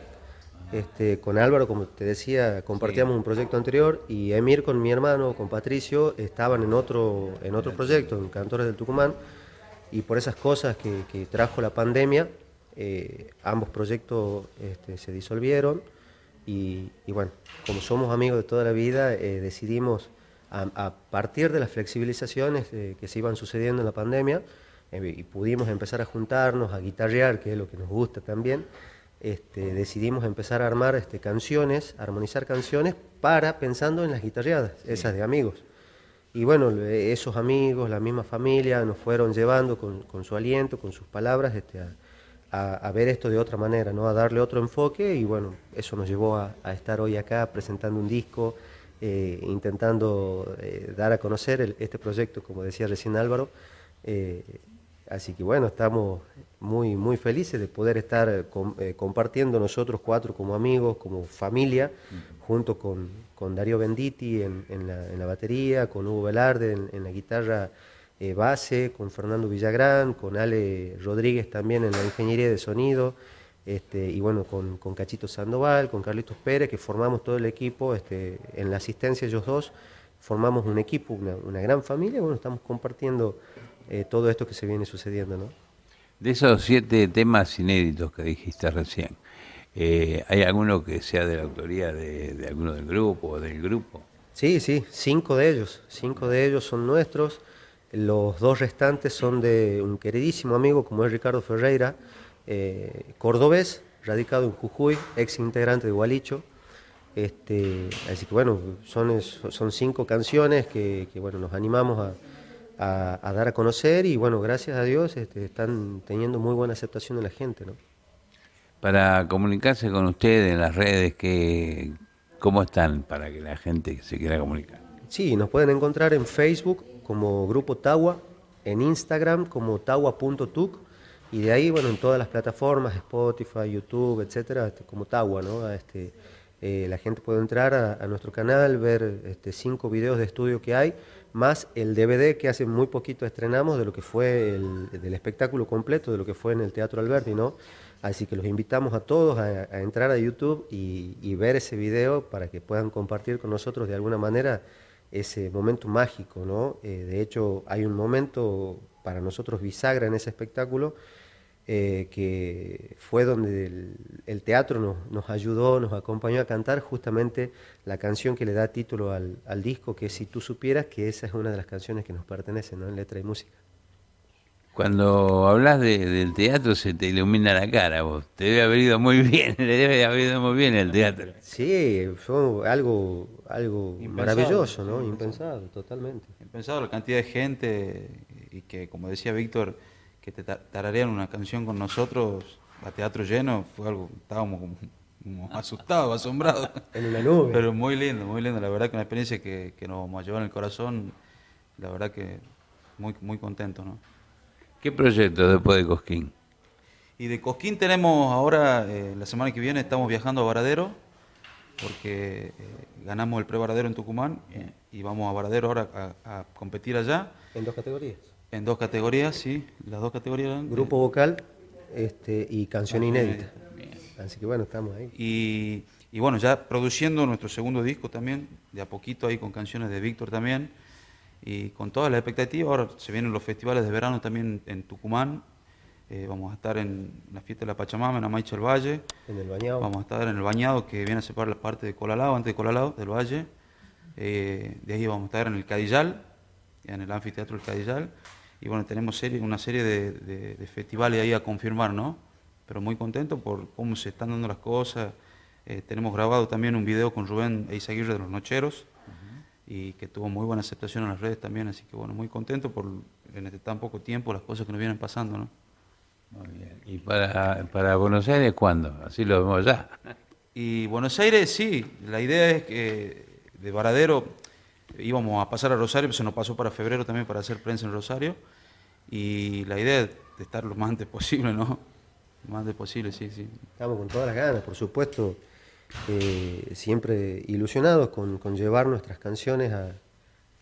Este, con Álvaro, como te decía, compartíamos un proyecto anterior y Emir con mi hermano, con Patricio, estaban en otro, en otro proyecto, en Cantores del Tucumán, y por esas cosas que, que trajo la pandemia, eh, ambos proyectos este, se disolvieron. Y, y bueno, como somos amigos de toda la vida, eh, decidimos a, a partir de las flexibilizaciones eh, que se iban sucediendo en la pandemia eh, y pudimos empezar a juntarnos, a guitarrear, que es lo que nos gusta también, este, decidimos empezar a armar este, canciones, a armonizar canciones para pensando en las guitarreadas, esas de amigos. Y bueno, le- esos amigos, la misma familia, nos fueron llevando con, con su aliento, con sus palabras, este, a, a- a ver esto de otra manera, ¿no? a darle otro enfoque y bueno, eso nos llevó a, a estar hoy acá presentando un disco, eh, intentando eh, dar a conocer el- este proyecto, como decía recién Álvaro. Eh, así que bueno, estamos muy, muy felices de poder estar eh, eh, compartiendo nosotros cuatro como amigos, como familia, junto con, con Darío Benditi en, en la, en la batería, con Hugo Velarde en, en la guitarra eh, base, con Fernando Villagrán, con Ale Rodríguez también en la ingeniería de sonido, este, y bueno, con, con Cachito Sandoval, con Carlitos Pérez, que formamos todo el equipo, este, en la asistencia ellos dos, formamos un equipo, una, una gran familia, bueno, estamos compartiendo eh, todo esto que se viene sucediendo, ¿no?
De esos siete temas inéditos que dijiste recién, eh, ¿hay alguno que sea de la autoría de, de alguno del grupo o del grupo?
Sí, sí, cinco de ellos, cinco de ellos son nuestros, los dos restantes son de un queridísimo amigo como es Ricardo Ferreira, eh, cordobés, radicado en Jujuy, ex integrante de Gualicho. Este, así que bueno, son, son cinco canciones que, que, bueno, nos animamos a, a, a dar a conocer y bueno, gracias a Dios este, están teniendo muy buena aceptación de la gente, ¿no?
Para comunicarse con ustedes en las redes, que, ¿cómo están para que la gente se quiera comunicar?
Sí, nos pueden encontrar en Facebook como Grupo Tawa, en Instagram como tawa.tuc y de ahí, bueno, en todas las plataformas, Spotify, YouTube, etcétera, este, como Tawa, ¿no? Este, eh, la gente puede entrar a, a nuestro canal, ver este, cinco videos de estudio que hay, más el DVD que hace muy poquito estrenamos de lo que fue el, del espectáculo completo, de lo que fue en el Teatro Alberti, ¿no? Así que los invitamos a todos a, entrar a YouTube y, y ver ese video para que puedan compartir con nosotros de alguna manera ese momento mágico, ¿no? Eh, de hecho, hay un momento para nosotros bisagra en ese espectáculo eh, que fue donde el, el teatro nos, nos ayudó, nos acompañó a cantar justamente la canción que le da título al, al disco, que es Si tú supieras, que esa es una de las canciones que nos pertenece, ¿no? En letra y música.
Cuando hablas de- del teatro se te ilumina la cara, vos. Te debe haber ido muy bien, le debe haber ido muy bien el teatro.
Sí, fue algo, algo
Impensado,
maravilloso, ¿no?
sí,
Impensado, totalmente.
Impensado la cantidad de gente y que, como decía Víctor, que te ta- tararean una canción con nosotros a teatro lleno, fue algo, estábamos como, como asustados, asombrados.
En una nube.
Pero muy lindo, muy lindo, la verdad que una experiencia que, que nos vamos a llevar en el corazón, la verdad que muy, muy contento, ¿no?
¿Qué proyecto después de Cosquín?
Y de Cosquín tenemos ahora, eh, la semana que viene estamos viajando a Varadero, porque eh, ganamos el pre-Varadero en Tucumán eh, y vamos a Varadero ahora a, a competir allá.
En dos categorías.
En dos categorías, sí, las dos categorías. eran,
Grupo vocal este, y canción inédita. Así que bueno, estamos ahí.
Y, y bueno, ya produciendo nuestro segundo disco también, de a poquito ahí con canciones de Víctor también, y con todas las expectativas. Ahora se vienen los festivales de verano también en Tucumán. Eh, vamos a estar en la fiesta de la Pachamama, en Amaicha del Valle.
En el bañado.
Vamos a estar en el bañado que viene a separar la parte de Colalao, antes de Colalao, del Valle. Eh, de ahí vamos a estar en el Cadillal, en el anfiteatro del Cadillal. Y bueno, tenemos serie, una serie de, de- de festivales ahí a confirmar, ¿no? Pero muy contento por cómo se están dando las cosas. Eh, tenemos grabado también un video con Rubén Eizaguirre de Los Nocheros y que tuvo muy buena aceptación en las redes también. Así que bueno, muy contento por en este tan poco tiempo las cosas que nos vienen pasando, ¿no?
Muy bien. ¿Y para, para Buenos Aires cuándo? Así lo vemos ya.
Y Buenos Aires, sí, la idea es que de Varadero íbamos a pasar a Rosario, pero se nos pasó para febrero también para hacer prensa en Rosario. Y la idea es de estar lo más antes posible, ¿no? Lo más antes posible, sí, sí.
Estamos con todas las ganas, por supuesto, eh, siempre ilusionados con, con llevar nuestras canciones a,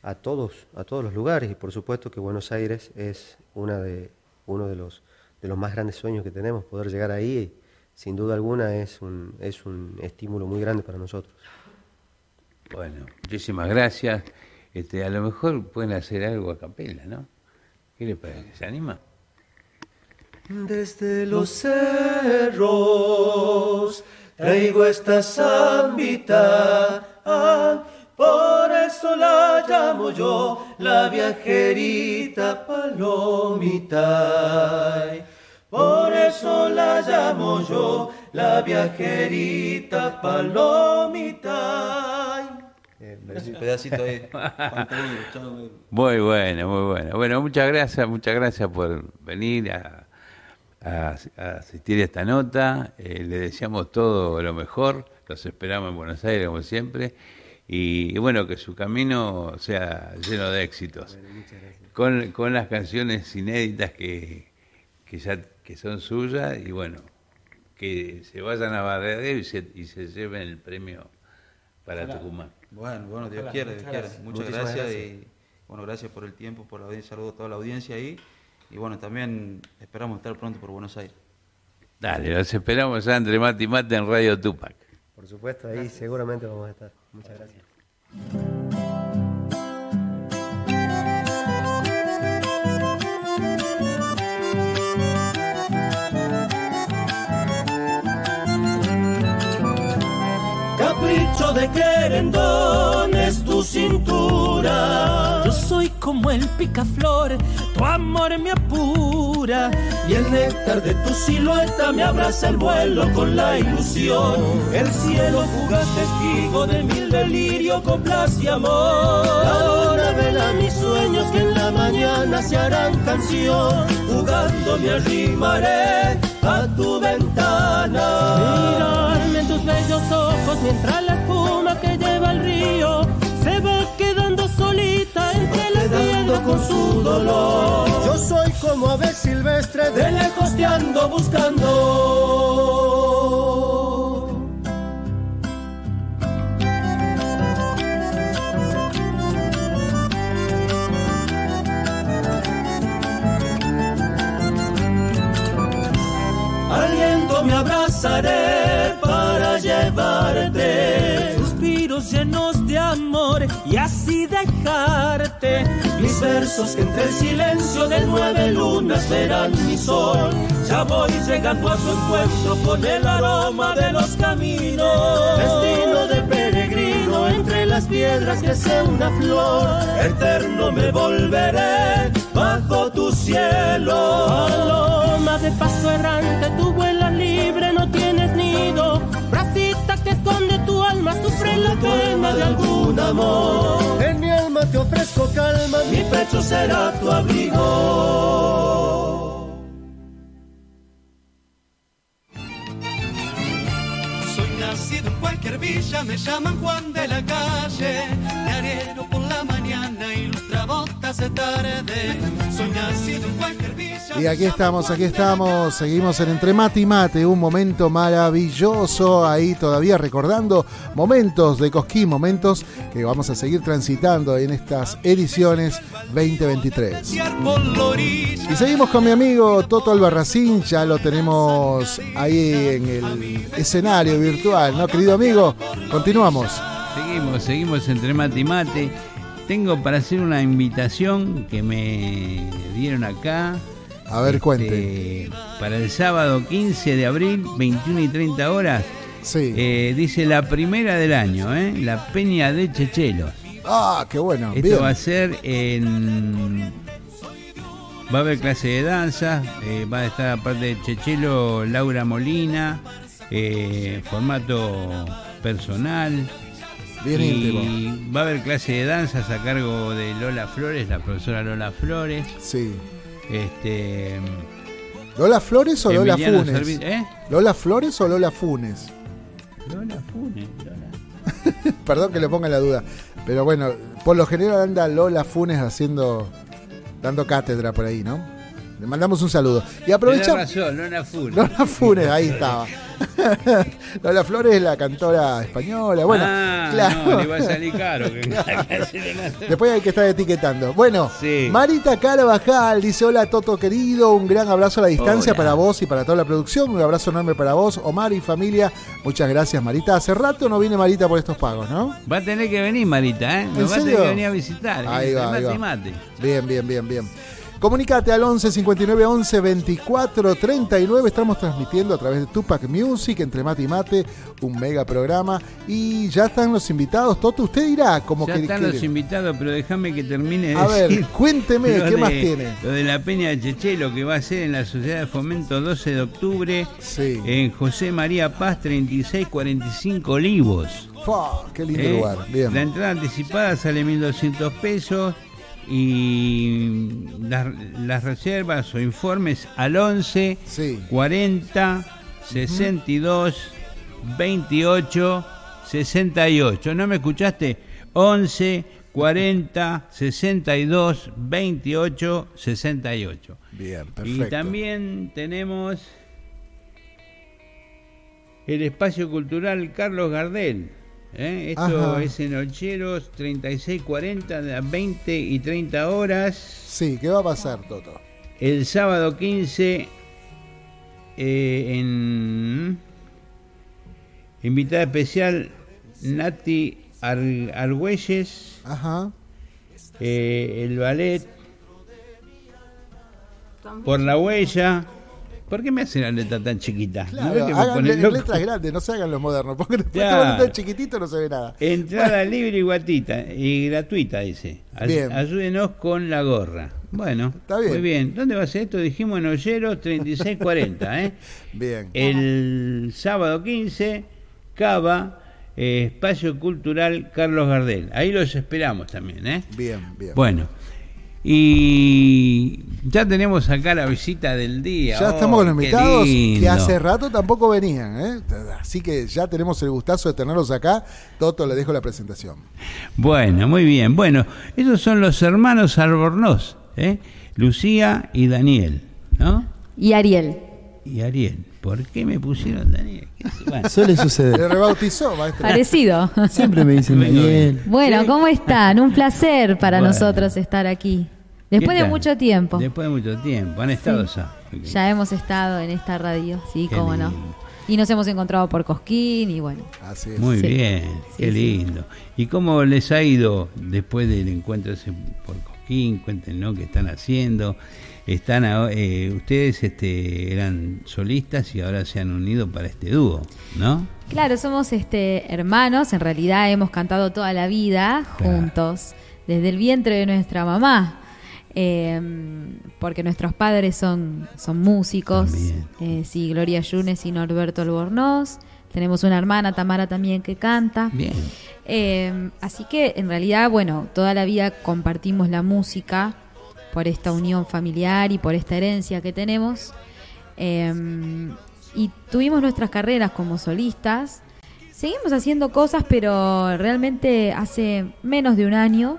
a todos, a todos los lugares y por supuesto que Buenos Aires es una de, uno de los, de los más grandes sueños que tenemos, poder llegar ahí, sin duda alguna es un, es un estímulo muy grande para nosotros.
Bueno, muchísimas gracias. Este, a lo mejor pueden hacer algo a capela, ¿no? ¿Qué? ¿Se anima?
Desde los cerros traigo esta zambita, ah, por eso la llamo yo la viajerita palomita. Por eso la llamo yo la viajerita palomita.
Pedacito ahí.
Muy bueno, muy bueno. Bueno, muchas gracias, muchas gracias por venir a, a- a asistir a esta nota. Eh, le deseamos todo lo mejor. Los esperamos en Buenos Aires, como siempre. Y, y bueno, que su camino sea lleno de éxitos. Con, con las canciones inéditas que, que ya que son suyas y bueno, que se vayan a Barredero y se, y se lleven el premio para. Tucumán.
Bueno, bueno, Dios
Ojalá,
quiera, Dios
muchas gracias.
Muchas gracias,
gracias.
y bueno, gracias por el tiempo, por la audiencia, saludo a toda la audiencia ahí y bueno, también esperamos estar pronto por Buenos Aires.
Dale, los esperamos ya entre mate y mate en Radio Tupac.
Por supuesto, ahí seguramente vamos a estar. Muchas gracias.
De querendón es tu cintura.
Soy como el picaflor, tu amor me apura.
Y el néctar de tu silueta me abraza el vuelo con la ilusión. El cielo fugaz testigo de mil delirio, coplas y amor. Ahora vela mis sueños que en la mañana se harán canción, jugando me arrimaré a tu ventana.
Mirarme en tus bellos ojos mientras la espuma que lleva el río se va solita
con su dolor. Yo soy como ave silvestre, de lejos te ando buscando. Me abrazaré para llevarte
y así dejarte
mis versos que entre el silencio de nueve lunas verán mi sol. Ya voy llegando a tu encuentro con el aroma de los caminos. Destino de peregrino entre las piedras sea una flor. Eterno me volveré bajo tu cielo.
Paloma de paso errante, tu vuelas alma, sufre la pena de algún amor.
En mi alma te ofrezco calma, mi pecho será tu abrigo.
Soy nacido en cualquier villa, me llaman Juan de la calle. Diariero por la mañana, ilustrabotas de tarde.
Y aquí estamos, aquí estamos, seguimos en Entre Mate y Mate, un momento maravilloso ahí todavía recordando momentos de Cosquín, momentos que vamos a seguir transitando en estas ediciones 2023. Y seguimos con mi amigo Toto Albarracín, ya lo tenemos ahí en el escenario virtual, ¿no, querido amigo? Continuamos.
Seguimos, seguimos entre mate y mate. Tengo para hacer una invitación que me dieron acá.
A ver,
Este,
cuente.
Para el sábado 15 de abril, 21 y 30 horas.
Sí.
Eh, dice la primera del año, ¿eh? La Peña de Chechelos.
Ah, qué bueno.
Esto
bien.
va a ser en. Va a haber clase de danza, eh, va a estar aparte de Chechelo Laura Molina, eh, formato personal.
Bien
y va a haber clase de danzas a cargo de Lola Flores, la profesora Lola Flores.
Sí.
Este.
¿Lola Flores o Lola
Emiliano
Funes?
Servi- ¿eh?
¿Lola Flores o Lola Funes?
Lola Funes, Lola.
Perdón que le ponga la duda. Pero bueno, por lo general anda Lola Funes haciendo. dando cátedra por ahí, ¿no? Le mandamos un saludo. Y aprovechamos.
razón, Lola Funes.
Lola Funes, ahí estaba. Lola Flores es la cantora española. Bueno,
Ah,
claro.
no, le va a salir caro. que-
Después hay que estar etiquetando. Bueno,
Sí.
Marita Carvajal dice: Hola Toto querido, un gran abrazo a la distancia
Hola.
para vos y para toda la producción. Un abrazo enorme para vos, Omar y familia. Muchas gracias, Marita. Hace rato no viene Marita por estos pagos, ¿no?
Va a tener que venir, Marita, ¿eh?
¿En
Nos va a tener que venir a visitar.
Ahí va, ahí va.
mate.
Bien, bien, bien, bien. Comunicate al 11 59 11 24 39. Estamos transmitiendo a través de Tupac Music, entre mate y mate, un mega programa. Y ya están los invitados. Toto, usted dirá como
Ya
que.
están
que-
los invitados, pero déjame que termine de
A ver, cuénteme,
lo
¿qué más tiene?
Lo de la Peña de Chechelo que va a ser en la Sociedad de Fomento 12 de octubre en José María Paz 3645 Olivos.
Fua, qué lindo
Eh,
lugar. Bien.
La entrada anticipada sale 1.200 pesos y las, las reservas o informes al 11 40 62 28 68. ¿No me escuchaste? 11 40 62 28 68.
Bien,
Y
perfecto.
también tenemos el espacio cultural Carlos Gardel. ¿Eh? Esto
Ajá.
es en Olcheros 3640 de las 20 y 30 horas.
Sí, ¿qué va a pasar, Toto?
El sábado 15 eh, en invitada especial Nati Ar- Argüelles.
Ajá.
Eh, el ballet por la huella. ¿Por qué me hacen la letra tan chiquita? ¿No
Claro,
me
hagan letras grandes, no se hagan los modernos, porque después todo tan chiquitito no se ve nada.
Entrada libre y guatita y gratuita, dice.
Bien.
Ayúdenos con la gorra. Bueno,
Está bien.
muy bien. ¿Dónde va a ser esto? Dijimos en Olleros 3640, ¿eh?
Bien.
El sábado 15, Cava, eh, Espacio Cultural Carlos Gardel. Ahí los esperamos también, ¿eh?
Bien, bien.
Bueno, Y ya tenemos acá la visita del día.
Ya
Oh,
estamos con los
qué
invitados que hace rato tampoco venían, ¿eh? Así que ya tenemos el gustazo de tenerlos acá. Toto, le dejo la presentación.
Bueno, muy bien. Bueno, esos son los hermanos Albornoz, ¿eh? Lucía y Daniel, ¿no?
Y Ariel.
Y Ariel. ¿Por qué me pusieron Daniel?
Suele suceder.
Le rebautizó, maestro.
Parecido.
Siempre me dicen Daniel.
Bueno, ¿cómo están? Un placer para
Bueno.
nosotros estar aquí. Después
¿Qué
de mucho tiempo.
Después de mucho tiempo. Han estado
Sí.
ya.
Ya hemos estado en esta radio, sí,
Qué
cómo no. Y nos hemos encontrado por Cosquín y bueno.
Así
Muy
Sí.
bien,
Sí,
qué
sí.
lindo. ¿Y cómo les ha ido después del encuentro ese por Cosquín? Cuéntenos qué están haciendo. Están eh, ustedes este, eran solistas y ahora se han unido para este dúo, ¿no?
Claro, somos este hermanos, en realidad hemos cantado toda la vida
Claro.
juntos, desde el vientre de nuestra mamá. eh, porque nuestros padres son, son músicos, eh, sí, Gloria Yunes y Norberto Albornoz. Tenemos una hermana, Tamara, también que canta.
Bien.
Eh, así que en realidad, bueno, toda la vida compartimos la música por esta unión familiar y por esta herencia que tenemos. Eh, y tuvimos nuestras carreras como solistas. Seguimos haciendo cosas, pero realmente hace menos de un año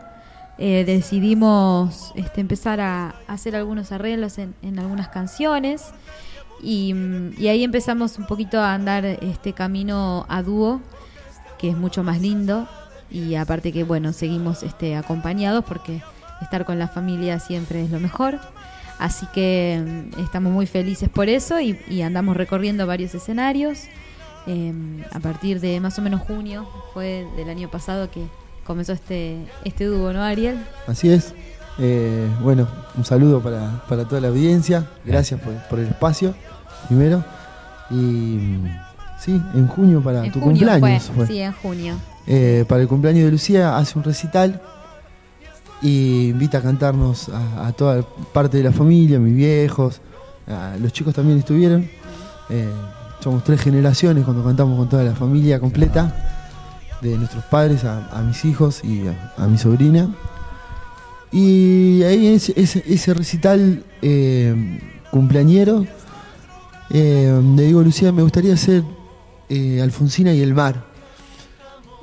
eh, decidimos este, empezar a hacer algunos arreglos en, en algunas canciones. Y, y ahí empezamos un poquito a andar este camino a dúo, que es mucho más lindo. Y aparte que, bueno, seguimos este, acompañados porque estar con la familia siempre es lo mejor. Así que mm, estamos muy felices por eso y, y andamos recorriendo varios escenarios. Eh, a partir de más o menos junio, fue del año pasado que comenzó este, este dúo, ¿no, Ariel?
Así es. Eh, bueno, un saludo para, para toda la audiencia. Gracias por, por el espacio, primero. Y mm, sí, en junio para
en
tu
junio
cumpleaños.
fue,
fue.
sí, en junio.
Eh, para el cumpleaños de Lucía hace un recital y invita a cantarnos a, toda parte de la familia, mis viejos, a- los chicos también estuvieron. Eh, somos tres generaciones cuando cantamos con toda la familia completa, de nuestros padres a, mis hijos y a, mi sobrina. Y ahí ese, ese- ese recital eh, cumpleañero, eh, le digo Lucía, me gustaría hacer eh, Alfonsina y el mar.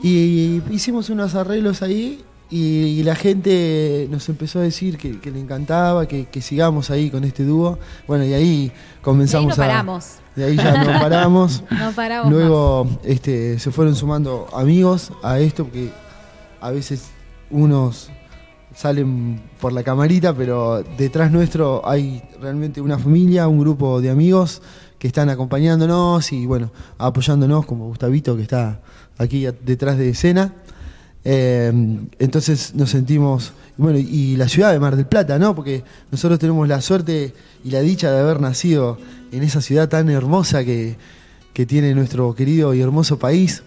Y hicimos unos arreglos ahí y, la gente nos empezó a decir que, que le encantaba, que, que sigamos ahí con este dúo. Bueno, y ahí comenzamos
De ahí no
a...
paramos.
De ahí ya no paramos.
No paramos
Luego este, se fueron sumando amigos a esto, porque a veces unos salen por la camarita, pero detrás nuestro hay realmente una familia, un grupo de amigos que están acompañándonos y bueno, apoyándonos, como Gustavito que está aquí a- detrás de escena. Eh, entonces nos sentimos, bueno, y la ciudad de Mar del Plata, ¿no? Porque nosotros tenemos la suerte y la dicha de haber nacido en esa ciudad tan hermosa que, que tiene nuestro querido y hermoso país,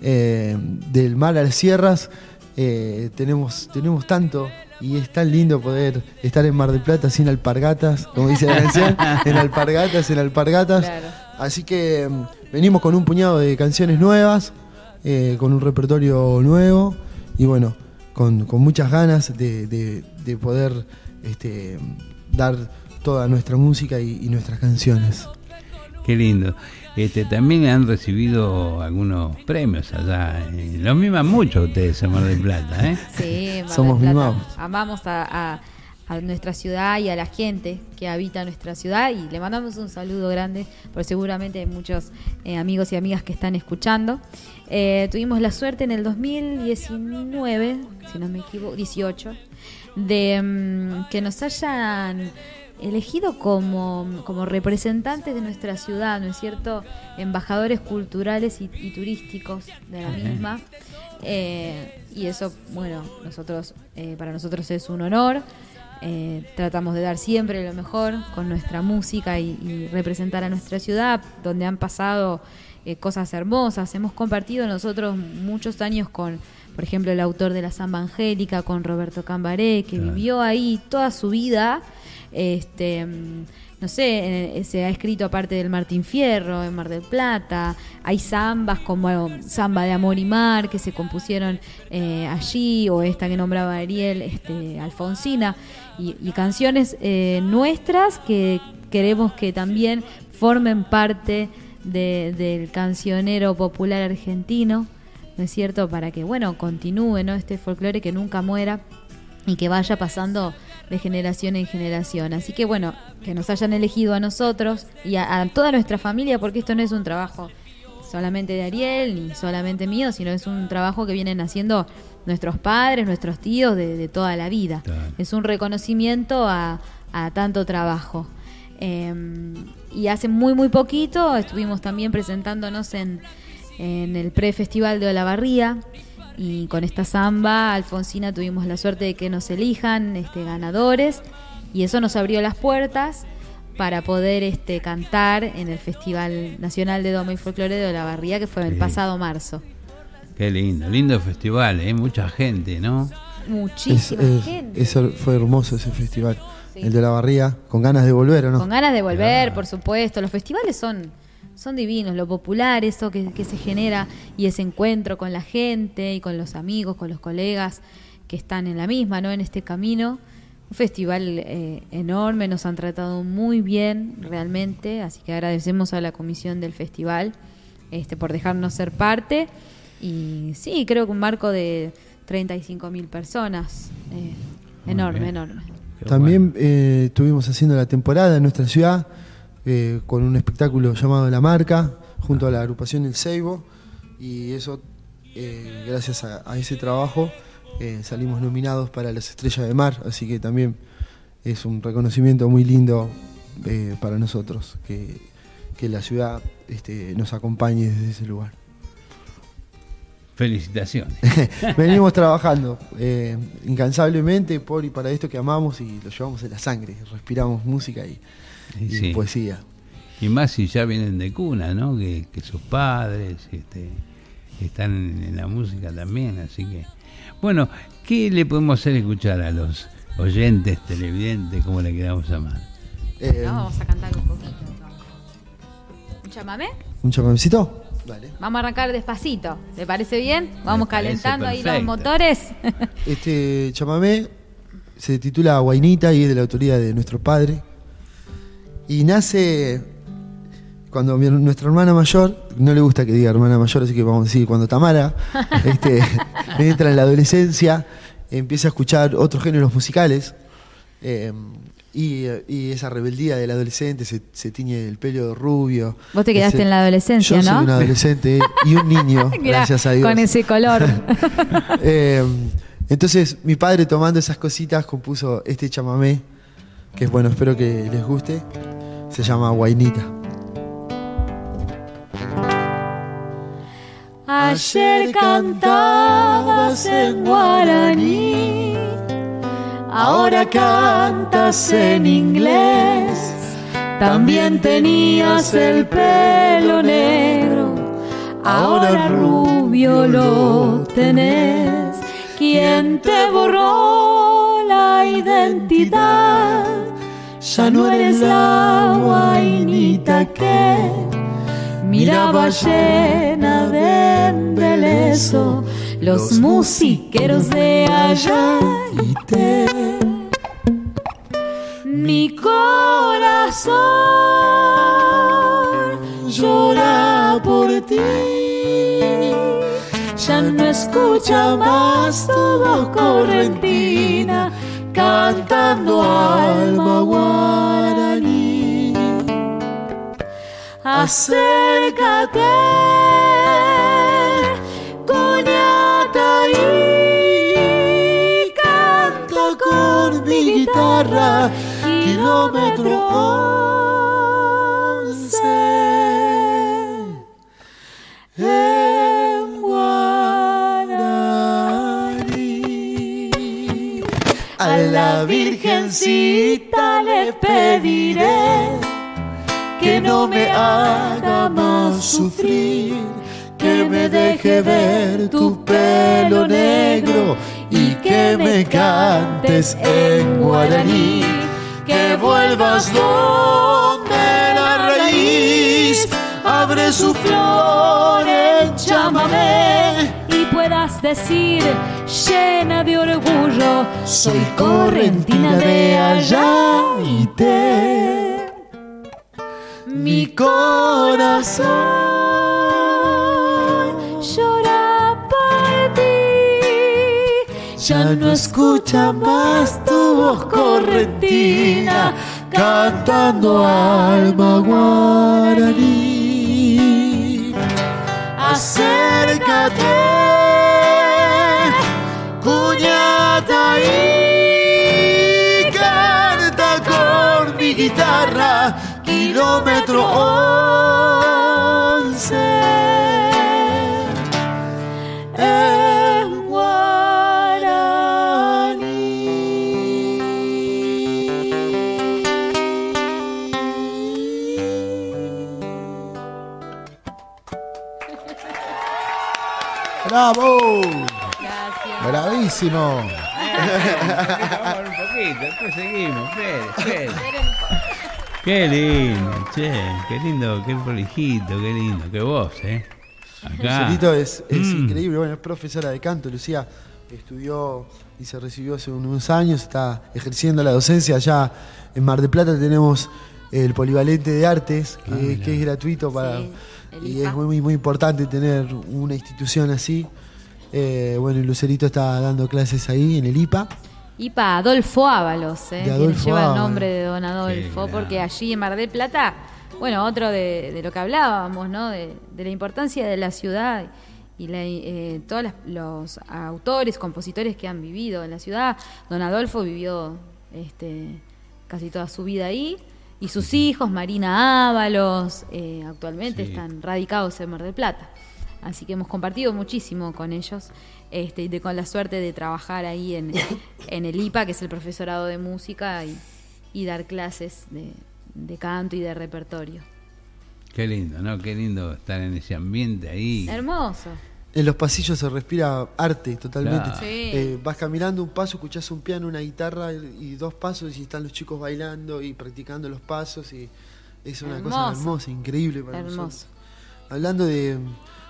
eh, del mar a las sierras. eh, tenemos, tenemos tanto y es tan lindo poder estar en Mar del Plata sin alpargatas, como dice la canción, en alpargatas, en alpargatas. Así que mm, venimos con un puñado de canciones nuevas, eh, con un repertorio nuevo y bueno, con, con muchas ganas de, de- de poder este, dar toda nuestra música y, y nuestras canciones.
Qué lindo. Este, también han recibido algunos premios allá. eh, Los miman mucho ustedes en Mar del Plata, ¿eh?
Sí, Mar
Somos
del Plata.
mimados.
Amamos a, a- a nuestra ciudad y a la gente que habita nuestra ciudad y le mandamos un saludo grande porque seguramente hay muchos eh, amigos y amigas que están escuchando. Eh, tuvimos la suerte en el 2019, si no me equivoco, 18, de mm, que nos hayan elegido como, como representantes de nuestra ciudad, ¿no es cierto? Embajadores culturales y, y turísticos de la misma. Eh, y eso, bueno, nosotros eh, para nosotros es un honor. Eh, tratamos de dar siempre lo mejor con nuestra música y, y representar a nuestra ciudad, donde han pasado eh, cosas hermosas. Hemos compartido nosotros muchos años con, por ejemplo, el autor de la Samba Angélica, con Roberto Cambaré, que
Claro.
vivió ahí toda su vida este no sé, se ha escrito aparte del Martín Fierro en Mar del Plata, hay zambas como Zamba de Amor y Mar que se compusieron eh, allí, o esta que nombraba Ariel, este, Alfonsina, y, y canciones eh, nuestras que queremos que también formen parte de- del cancionero popular argentino, ¿no es cierto? Para que, bueno, continúe, ¿no? Este folclore que nunca muera y que vaya pasando de generación en generación. Así que bueno, que nos hayan elegido a nosotros y a, a toda nuestra familia, porque esto no es un trabajo solamente de Ariel ni solamente mío, sino es un trabajo que vienen haciendo nuestros padres, nuestros tíos de, de toda la vida. Es un reconocimiento a, a tanto trabajo. Eh, y hace muy, muy poquito estuvimos también presentándonos en, en el pre-festival de Olavarría. Y con esta samba, Alfonsina, tuvimos la suerte de que nos elijan este, ganadores. Y eso nos abrió las puertas para poder este, cantar en el Festival Nacional de Doma y Folclore de Olavarría, que fue el
Sí.
pasado marzo.
Qué lindo, lindo festival, ¿eh? Mucha gente, ¿no?
Muchísima
Es- es-
gente.
eso fue hermoso ese festival.
Sí.
El de la barría, con ganas de volver, ¿o no?
Con ganas de volver, por supuesto. Los festivales son, son divinos, lo popular, eso que, que se genera y ese encuentro con la gente y con los amigos, con los colegas que están en la misma, ¿no? En este camino. Un festival eh, enorme, nos han tratado muy bien realmente, así que agradecemos a la comisión del festival este, por dejarnos ser parte. Y sí, creo que un marco de 35 mil personas. eh, enorme, enorme.
También eh, estuvimos haciendo la temporada en nuestra ciudad eh, con un espectáculo llamado La Marca, junto a la agrupación El Seibo, y eso, eh, gracias a, a ese trabajo, eh, salimos nominados para las Estrellas de Mar, así que también es un reconocimiento muy lindo para nosotros, que, que la ciudad este, nos acompañe desde ese lugar.
Felicitaciones.
Venimos trabajando eh, incansablemente por y para esto que amamos y lo llevamos en la sangre. Respiramos música y,
Y
y
sí.
poesía.
Y más si ya vienen de cuna, ¿no? Que, que sus padres este, están en, en la música también, así que... Bueno, ¿qué le podemos hacer escuchar a los oyentes, televidentes, como le queramos llamar?
Eh,
No, vamos a cantar un poquito. ¿Un chamamé?
¿Un chamamecito? Dale.
Vamos a arrancar despacito. ¿Le parece bien? Vamos
parece
calentando ahí los motores.
Este chamamé se titula Guainita y es de la autoría de nuestro padre. Y nace cuando mi- nuestra hermana mayor, no le gusta que diga hermana mayor, así que vamos a decir, cuando Tamara este, entra en la adolescencia, empieza a escuchar otros géneros musicales. eh, y, y esa rebeldía del adolescente se, se tiñe el pelo rubio.
Vos te quedaste
Ese-
en la adolescencia,
Yo soy
¿no?
un adolescente y un niño, gracias a Dios.
Con ese color.
Eh, entonces, mi padre tomando esas cositas compuso este chamamé, que es bueno, espero que les guste. Se llama Guainita.
Ayer cantabas en guaraní, ahora cantas en inglés. También tenías el pelo negro, ahora rubio lo tenés. ¿Quién te borró identidad? Ya no eres la guainita que miraba llena de embeleso los musiqueros de allá y te. Mi corazón llora por ti. Ya no escucha más tu voz correntina cantando alma guaraní. Acércate coñata y canta con mi guitarra kilómetro once la virgencita le pediré que no me haga más sufrir, que me deje ver tu pelo negro y que me cantes en guaraní. que vuelvas donde la raíz abre su flor en
y puedas decir llena de orgullo soy correntina de allá y te
mi corazón
llora por ti
ya no escucha más tu voz correntina cantando alma guaraní. Acércate, y canta con mi guitarra, kilómetro once. En
¡Bravo!
Gracias.
Bravísimo.
Vamos un poquito, después seguimos. Espere, espere. Qué lindo, che. Qué lindo, qué prolijito, qué lindo. Qué voz, ¿eh? Acá.
Lucerito es, es
Mm.
increíble, bueno, es profesora de canto, Lucía estudió y se recibió hace unos años, está ejerciendo la docencia allá en Mar del Plata tenemos el polivalente de artes, que,
Ah,
que es gratuito para
Sí,
y es muy, muy importante tener una institución así. Eh, bueno, y Lucerito está dando clases ahí en el IPA.
IPA Adolfo Ábalos, ¿eh?
Adolfo
lleva el nombre de Don Adolfo, porque allí en Mar del Plata, bueno, otro de, de lo que hablábamos, ¿no? De, de la importancia de la ciudad y la, eh, todos las- los autores, compositores que han vivido en la ciudad. Don Adolfo vivió este, casi toda su vida ahí. Y sus hijos, Marina Ábalos, eh, actualmente
Sí.
están radicados en Mar del Plata. Así que hemos compartido muchísimo con ellos este, y de, con la suerte de trabajar ahí en, en el IPA, que es el profesorado de música, y, y dar clases de, de canto y de repertorio.
Qué lindo, ¿no? Qué lindo estar en ese ambiente ahí.
Hermoso.
En los pasillos se respira arte totalmente.
Claro.
Sí.
Eh, vas caminando un paso, escuchás un piano, una guitarra y dos pasos y están los chicos bailando y practicando los pasos y es una cosa hermosa, increíble para
Hermoso.
nosotros. Hablando de,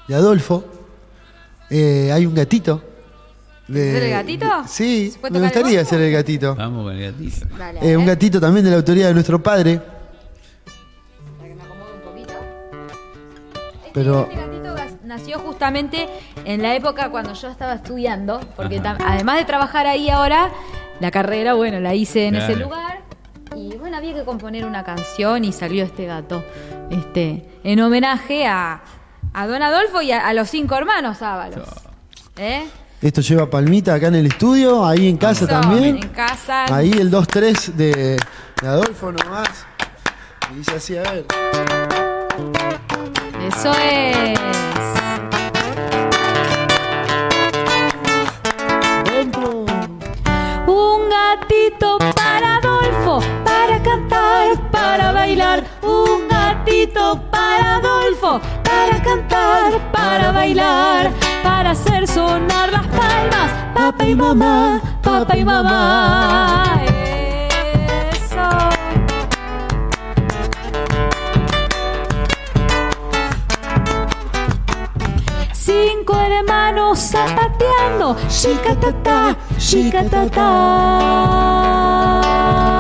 de Adolfo, eh, hay un gatito. de-
¿Ser el gatito?
de- sí,
¿Se puede
me gustaría ser el gatito.
Vamos con el gatito.
Dale,
Eh, un gatito también de la autoría de nuestro padre,
para que me acomode un poquito.
pero
Este gatito gas- nació justamente en la época cuando yo estaba estudiando, porque tam- además de trabajar ahí ahora, la carrera, bueno, la hice en ese lugar. Y bueno, había que componer una canción y salió este gato, este, en homenaje a, a Don Adolfo y a, a los cinco hermanos Ábalos. ¿Eh?
esto lleva palmita acá en el estudio, ahí en casa
Eso,
también.
En casa.
Ahí el 2-3 de, de Adolfo nomás. Y dice así, a ver.
Eso es. Un gatito para Adolfo, para cantar, para bailar. Un gatito para Adolfo, para cantar, para bailar, para hacer sonar las palmas. Papá y mamá, papá y mamá. Eso. Cinco hermanos zapateando, shikatata, Uh.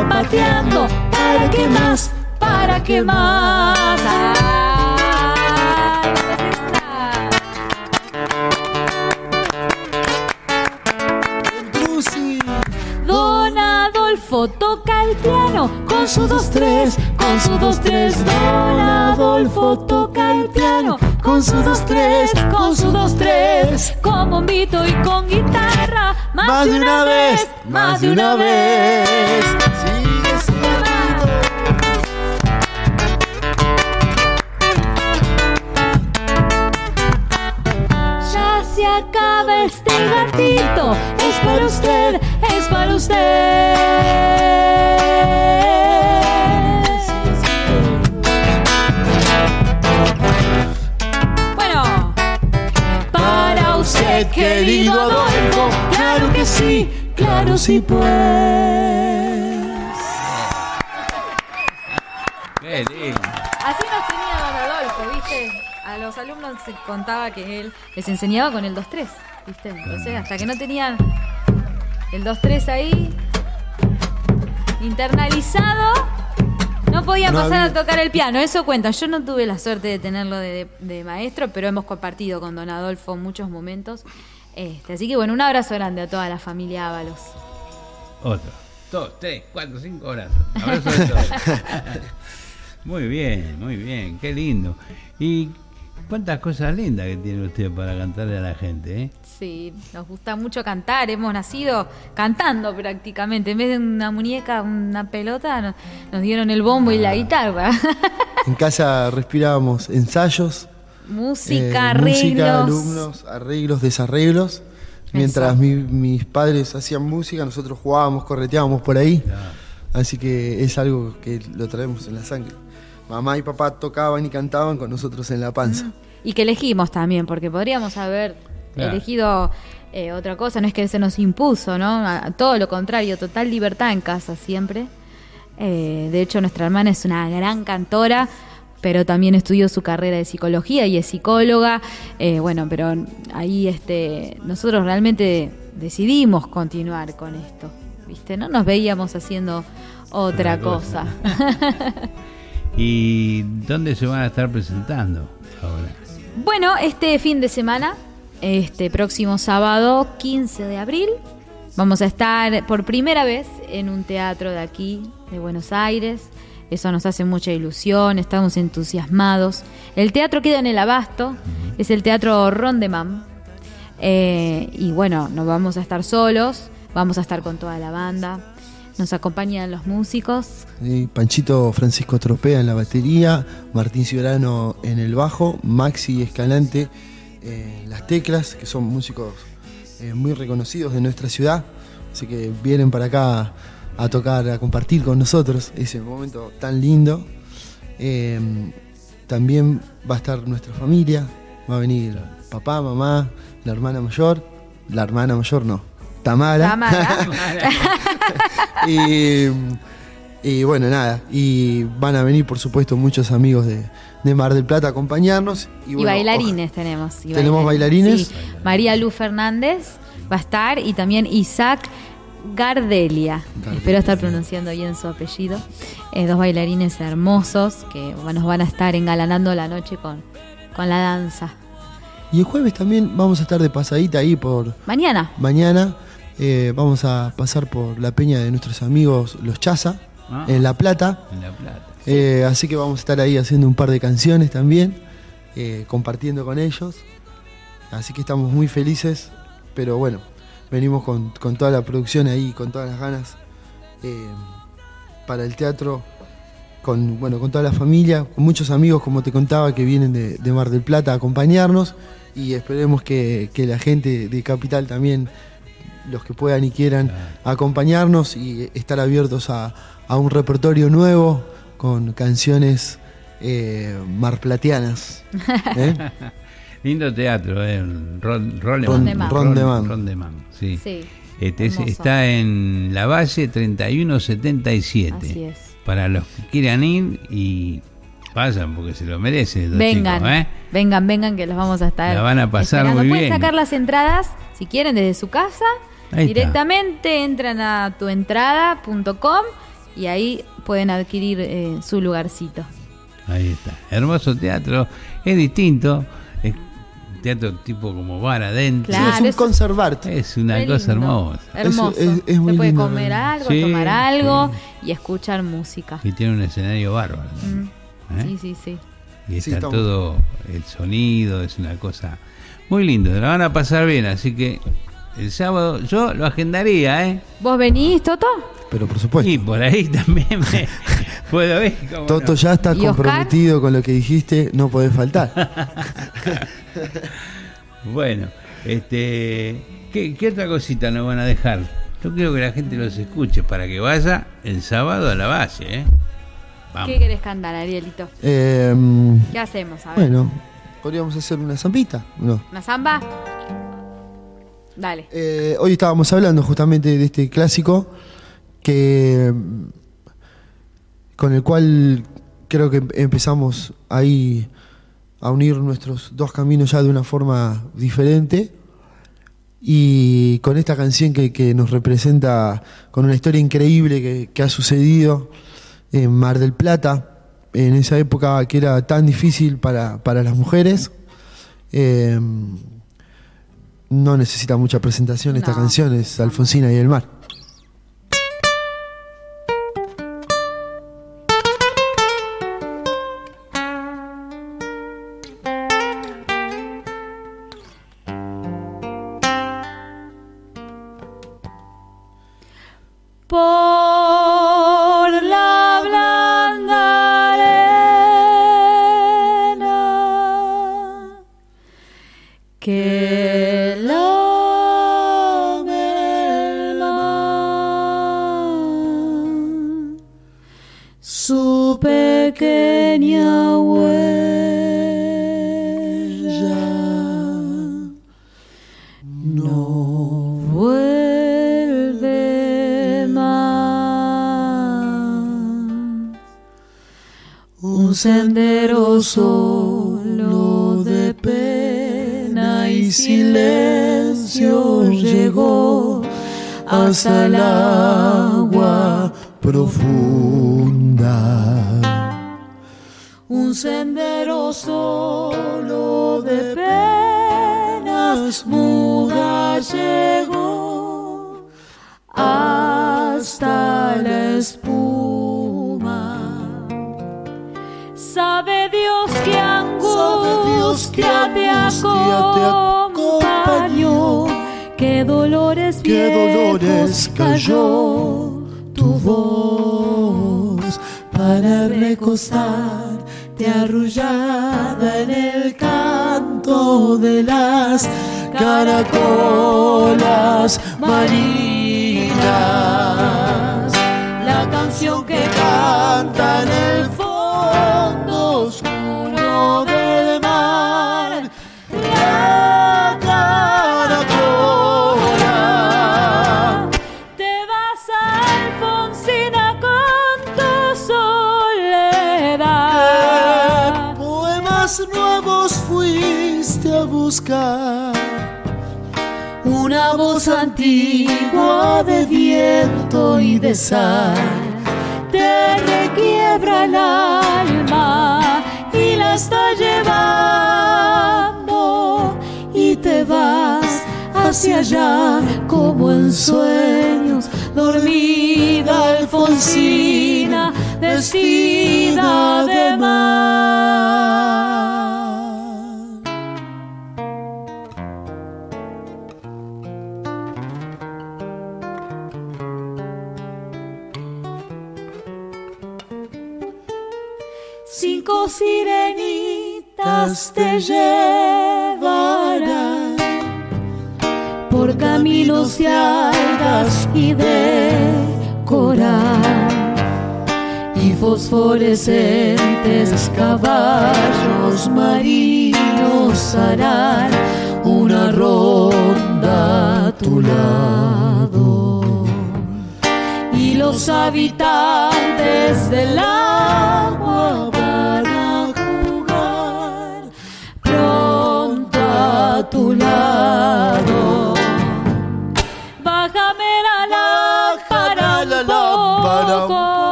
Zapateando, ¿para qué más? ¿Para qué más? Don Adolfo toca el piano con su dos tres, con su dos tres. Don Adolfo toca el piano con su dos tres, con su dos tres. Con bombito y con guitarra, más, de una vez, más de una vez. Ya se acaba este gatito, es para usted, es para usted.
Querido Adolfo. Claro que sí, claro sí pues.
Qué lindo.
Así nos tenía don Adolfo, ¿viste? A los alumnos se contaba que él les enseñaba con el 2-3, ¿viste? Entonces, hasta que no tenían el 2-3 ahí internalizado, no podía
No
pasar
había-
a tocar el piano. Eso cuenta. Yo no tuve la suerte de tenerlo de, de- de maestro, pero hemos compartido con don Adolfo muchos momentos. Este, así que bueno, un abrazo grande a toda la familia Ábalos.
Otro. Dos, tres, cuatro, cinco abrazos. Abrazo de todos. muy bien, muy bien. Qué lindo. Y cuántas cosas lindas que tiene usted para cantarle a la gente, ¿eh?
Sí, nos gusta mucho cantar. Hemos nacido cantando prácticamente. En vez de una muñeca, una pelota, nos, nos dieron el bombo y la guitarra.
En casa respirábamos ensayos,
música,
eh, música,
arreglos.
alumnos, arreglos, desarreglos. Mientras mi- mis padres hacían música, nosotros jugábamos, correteábamos por ahí. Así que es algo que lo traemos en la sangre. Mamá y papá tocaban y cantaban con nosotros en la panza.
Y que elegimos también, porque podríamos haber
Claro.
elegido eh, otra cosa. No es que se nos impuso, ¿no? A- todo lo contrario, total libertad en casa siempre. Eh, de hecho, nuestra hermana es una gran cantora, pero también estudió su carrera de psicología y es psicóloga. Eh, bueno, pero ahí este, nosotros realmente decidimos continuar con esto. ¿Viste? No nos veíamos haciendo otra
Otra cosa.
cosa.
¿Y dónde se van a estar presentando ahora?
Bueno, este fin de semana, este próximo sábado 15 de abril, vamos a estar por primera vez en un teatro de aquí, de Buenos Aires. Eso nos hace mucha ilusión, estamos entusiasmados. El teatro queda en el Abasto, es el Teatro Rondemam. Eh, y bueno, no vamos a estar solos, vamos a estar con toda la banda. Nos acompañan los músicos,
Panchito Francisco Tropea en la batería, Martín Ciorano en el bajo, Maxi Escalante en las teclas, que son músicos eh, muy reconocidos de nuestra ciudad. Así que vienen para acá a tocar, a compartir con nosotros ese momento tan lindo. Eh, también va a estar nuestra familia, va a venir papá, mamá, la hermana mayor, la hermana mayor no, Tamara.
Tamara.
y, y bueno, nada. Y van a venir, por supuesto, muchos amigos de, de Mar del Plata a acompañarnos. Y,
bailarines tenemos. y
¿Tenemos bailarines?
Sí. María Lu Fernández va a estar y también Isaac Gardelia. Espero estar pronunciando bien su apellido. Eh, dos bailarines hermosos que nos van a estar engalanando la noche con, con la danza.
Y el jueves también vamos a estar de pasadita ahí por
Mañana.
mañana. Eh, vamos a pasar por la peña de nuestros amigos Los Chaza,
Ah.
en La Plata.
En La Plata.
Eh, así que vamos a estar ahí haciendo un par de canciones también, eh, compartiendo con ellos. Así que estamos muy felices, pero bueno, venimos con, con toda la producción ahí, con todas las ganas eh, para el teatro, con, bueno, con toda la familia, con muchos amigos, como te contaba, que vienen de, de Mar del Plata a acompañarnos. Y esperemos que, que la gente de Capital también, los que puedan y quieran, acompañarnos y estar abiertos a, a un repertorio nuevo con canciones eh, marplatianas. ¿eh?
Lindo teatro, ¿eh? Ron, Ron-
Rondemán.
Ron-
Rondemán.
Rondemán, sí.
Sí,
Este es- está en la Valle 3177.
Así es.
Para los que quieran ir y vayan porque se lo merece. los
Vengan,
chicos, ¿eh?
vengan, vengan que los vamos a estar.
La van a pasar
esperando.
muy
Pueden
bien.
sacar las entradas si quieren desde su casa.
Ahí está.
Directamente entran a tuentrada.com y ahí pueden adquirir eh, su lugarcito.
Ahí está. Hermoso teatro. Es distinto. Es un teatro tipo como bar adentro.
Claro,
es un
eso-
conservart.
Es una cosa
lindo.
hermosa.
Hermoso.
Es- es- es muy
Se puede
lindo,
comer algo,
Sí,
tomar algo y escuchar música.
Y tiene un escenario bárbaro.
Mm.
¿eh?
Sí, sí, sí.
Y
Sí,
está
estamos-
todo el sonido, es una cosa muy lindo. La van a pasar bien, así que el sábado yo lo agendaría, ¿eh?
¿Vos venís, Toto?
Pero por supuesto.
Y por ahí también me puedo ver. cómo
Toto
no.
ya está comprometido con lo que dijiste, no podés faltar.
Bueno, este, ¿qué, qué otra cosita nos van a dejar? Yo quiero que la gente los escuche para que vaya el sábado a la base, ¿eh? Vamos.
¿Qué querés cantar, Arielito?
Eh,
¿Qué hacemos? A ver.
bueno, podríamos hacer una zampita, ¿no?
¿Una samba?
Eh, hoy estábamos hablando justamente de este clásico que con el cual creo que empezamos ahí a unir nuestros dos caminos ya de una forma diferente y con esta canción que, nos representa con una historia increíble que, que ha sucedido en Mar del Plata en esa época que era tan difícil para, para las mujeres. Eh, no necesita mucha presentación esta
No.
canción, es Alfonsina y el mar.
Hasta el agua
profunda.
un sendero solo cayó tu voz para recostarte arrullada en el canto de las caracolas marinas. Antigua de viento y de sal te requiebra el alma y la está llevando y te vas hacia allá como en sueños dormida Alfonsina vestida de mar. Fosforescentes caballos marinos harán una ronda a tu lado y los habitantes del agua van a jugar pronto a tu lado.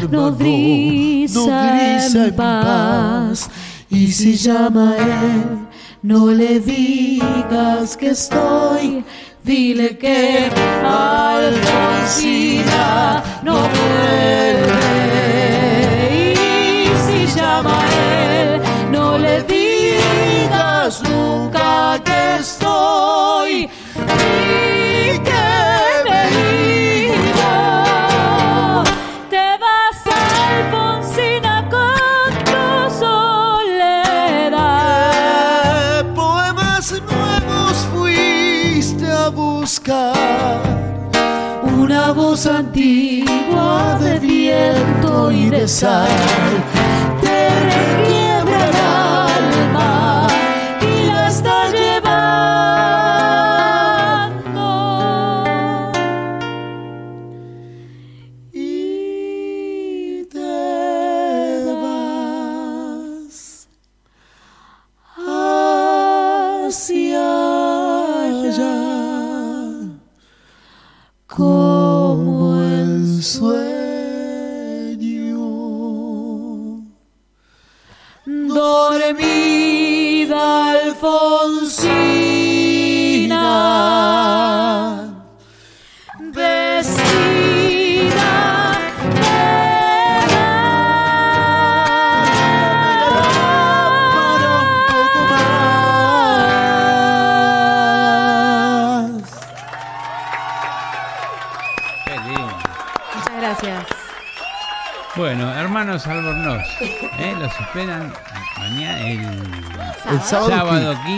Duerma, no grisa en paz. Y si llama él, no le digas que estoy, dile que Alfonsina no vuelve. Viento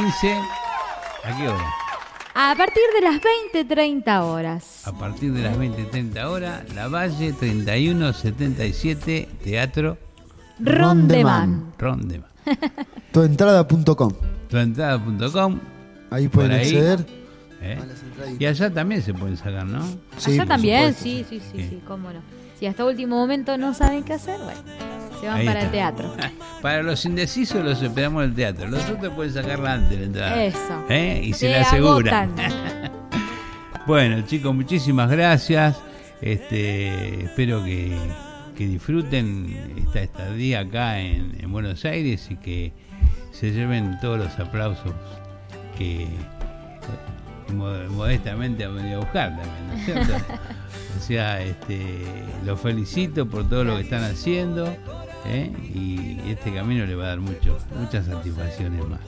15. ¿A qué hora?
A partir de las 20-30 horas.
A partir de las 20-30 horas, La Valle 3177, Teatro
Rondeman.
Rondeman.
Tuentrada.com.
Tuentrada.com.
Ahí pueden acceder.
¿eh? Y allá también se pueden sacar, ¿no?
Allá también, sí, sí, sí, sí, cómo no. Si hasta último momento no saben qué hacer, bueno, se van
Ahí
para el teatro.
Para los indecisos los esperamos en el teatro. Los otros pueden sacarla antes de la entrada.
Eso.
¿Eh? Y se
Se
la aseguran. bueno, chicos, muchísimas gracias. Este, espero que, que disfruten esta estadía acá en, en Buenos Aires y que se lleven todos los aplausos que mo- modestamente han venido a buscar también, ¿no es cierto? O sea, este, los felicito por todo lo que están haciendo ¿eh? y este camino le va a dar mucho, muchas satisfacciones más.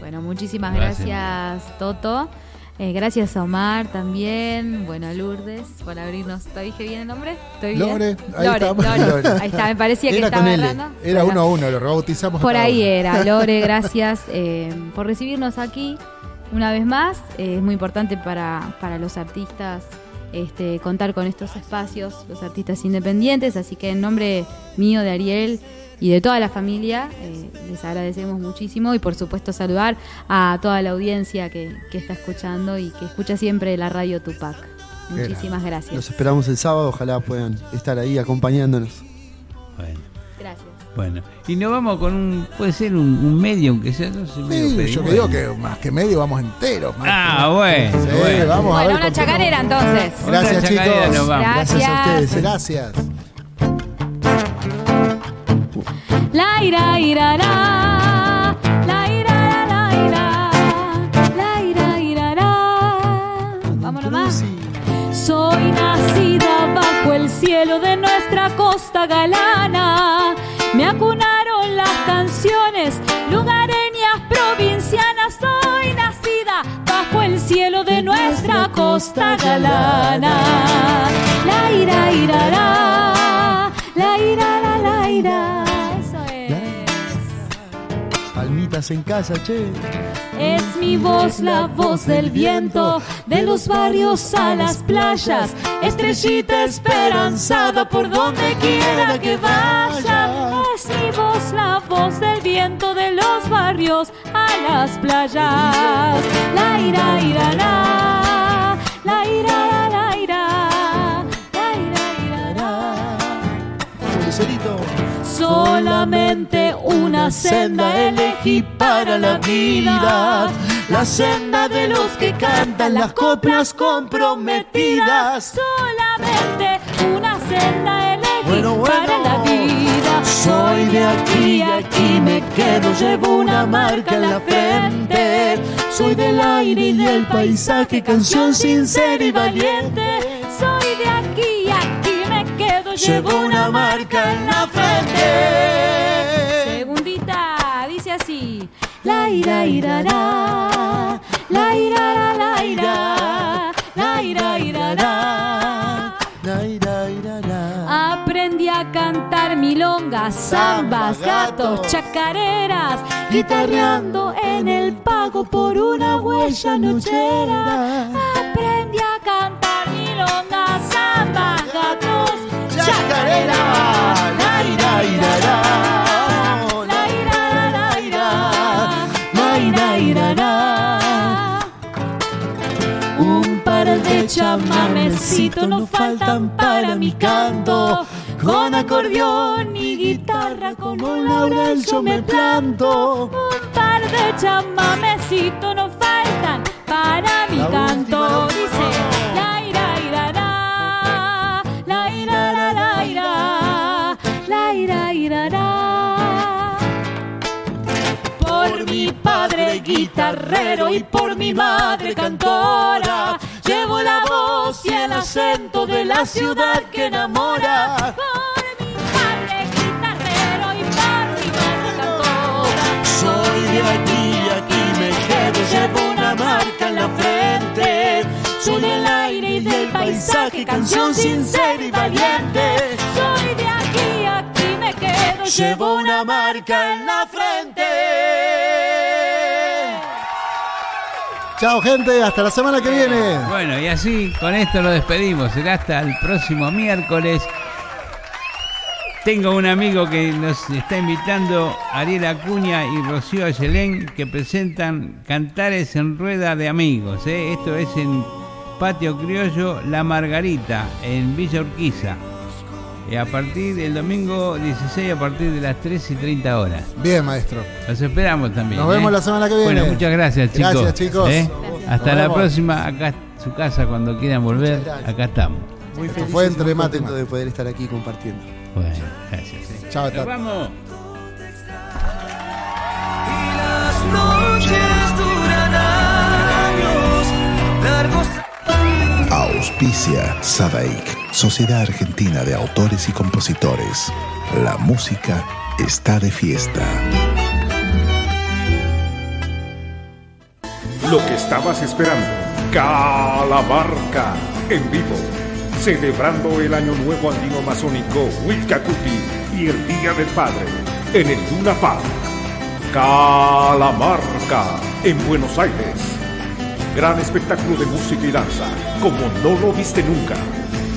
Bueno, muchísimas
Gracias.
gracias, Toto. Eh, gracias a Omar también. Bueno, a Lourdes por abrirnos. ¿Te dije bien el nombre? ¿Estoy bien?
Lore, ahí
Lore,
está.
Lore.
Lore.
Ahí está, me parecía que
Era
estaba
con L.
errando.
Era
Bueno,
uno a uno, lo rebautizamos.
Por ahí
uno.
era. Lore, gracias eh, por recibirnos aquí una vez más. Eh, es muy importante para, para los artistas este, contar con estos espacios, los artistas independientes. Así que en nombre mío, de Ariel y de toda la familia, eh, les agradecemos muchísimo. Y por supuesto, saludar a toda la audiencia que, que está escuchando y que escucha siempre la radio Tupac. Muchísimas gracias.
Los esperamos el sábado, ojalá puedan estar ahí acompañándonos.
Bueno.
Gracias.
Bueno, y nos vamos con un, puede ser un, un medio, aunque sea, no sé, medio
Sí, yo que digo que más que medio vamos enteros.
Ah, bueno,
Sí,
bueno.
vamos a
Bueno,
ver.
una chacarera entonces.
Gracias,
Una
chicos.
chacarera nos vamos.
Gracias a ustedes. Gracias.
La ira ira ra, la ira la ira, la ira ira ra. Vámonos más. Soy nacida bajo el cielo de nuestra costa galana. Me acunaron las canciones lugareñas provincianas. Soy nacida bajo el cielo de nuestra costa galana. La ira ira ra, la ira la la ira. Eso es.
Palmitas en casa, che.
Es mi voz la voz del viento, de los barrios a las playas, estrellita esperanzada por donde quiera que vaya. Es mi voz la voz del viento, de los barrios a las playas. La ira ira la, la ira la la ira, la ira ira. Solamente una senda elegí para la vida. La senda de los que cantan las coplas comprometidas. Solamente una senda elegí
Bueno, bueno.
para la vida. Soy de aquí, aquí me quedo, llevo una marca en la frente. Soy del aire y del paisaje, canción sincera y valiente. Soy de aquí, aquí me quedo, llevo una marca en la frente. Segundita, dice así. La ira ira ra, la ira ra, la ira, la ira ira ra. Milongas, zambas, gatos, chacareras, guitarreando en el pago por una huella nochera. Aprendí a cantar milongas, zambas, gatos, chacareras. La. La la de chamamecitos no faltan para mi canto. Con acordeón y guitarra, con un laurel yo me planto. Un par de chamamecitos no faltan para mi canto. Dice la ira, ira, ra. La ira, ra, la ira. La ira, ira, ra.
guitarrero y por mi madre cantora. Llevo la voz y el acento de la ciudad que enamora.
Por mi padre guitarrero y por mi madre cantora.
Soy de aquí, aquí me quedo, llevo una marca en la frente. Soy del aire y del paisaje, canción sincera y valiente.
Soy de aquí, aquí me quedo.
Llevo una marca en la frente.
Chao, gente. Hasta la semana que viene.
Bueno, y así con esto lo despedimos. Será hasta el próximo miércoles. Tengo un amigo que nos está invitando, Ariel Acuña y Rocío Ayelén, que presentan Cantares en Rueda de Amigos. ¿eh? Esto es en Patio Criollo La Margarita, en Villa Urquiza. Y a partir del domingo 16, a partir de las 3 y 30 horas.
Bien, maestro.
Los esperamos también.
Nos vemos
¿eh?
la semana que viene.
Bueno, muchas gracias, chicos.
Gracias, chicos.
¿eh? Hasta la
vemos.
próxima. Acá su casa cuando quieran volver. Acá estamos.
Muy
Esto
feliz
fue
y
entre
muy
y
de poder estar aquí compartiendo.
Bueno, gracias. ¿eh?
Chao,
Nos
Tata.
vamos.
Las noches duran años largos.
Auspicia Sadaik, Sociedad Argentina de Autores y Compositores. La música está de fiesta.
Lo que estabas esperando. Calamarca en vivo. Celebrando el Año Nuevo Andino Masónico Huilcacuti y el Día del Padre en el Luna Park. Calamarca en Buenos Aires. Gran espectáculo de música y danza, como no lo viste nunca.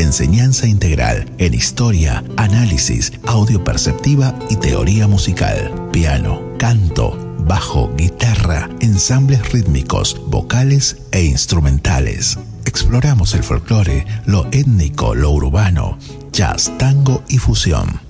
Enseñanza integral en historia, análisis, audio perceptiva y teoría musical. Piano, canto, bajo, guitarra, ensambles rítmicos, vocales e instrumentales. Exploramos el folclore, lo étnico, lo urbano, jazz, tango y fusión.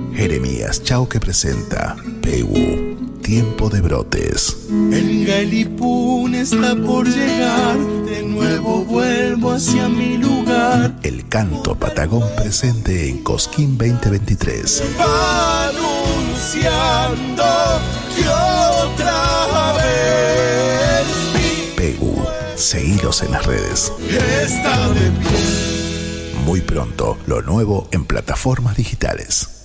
Jeremías Chau que presenta Pegu, Tiempo de Brotes.
El Galipún está por llegar, de nuevo vuelvo hacia mi lugar.
El canto patagón presente en Cosquín 2023.
Va anunciando que otra vez
Pegu, seguilos en las redes.
está de pie.
Muy pronto, lo nuevo en plataformas digitales.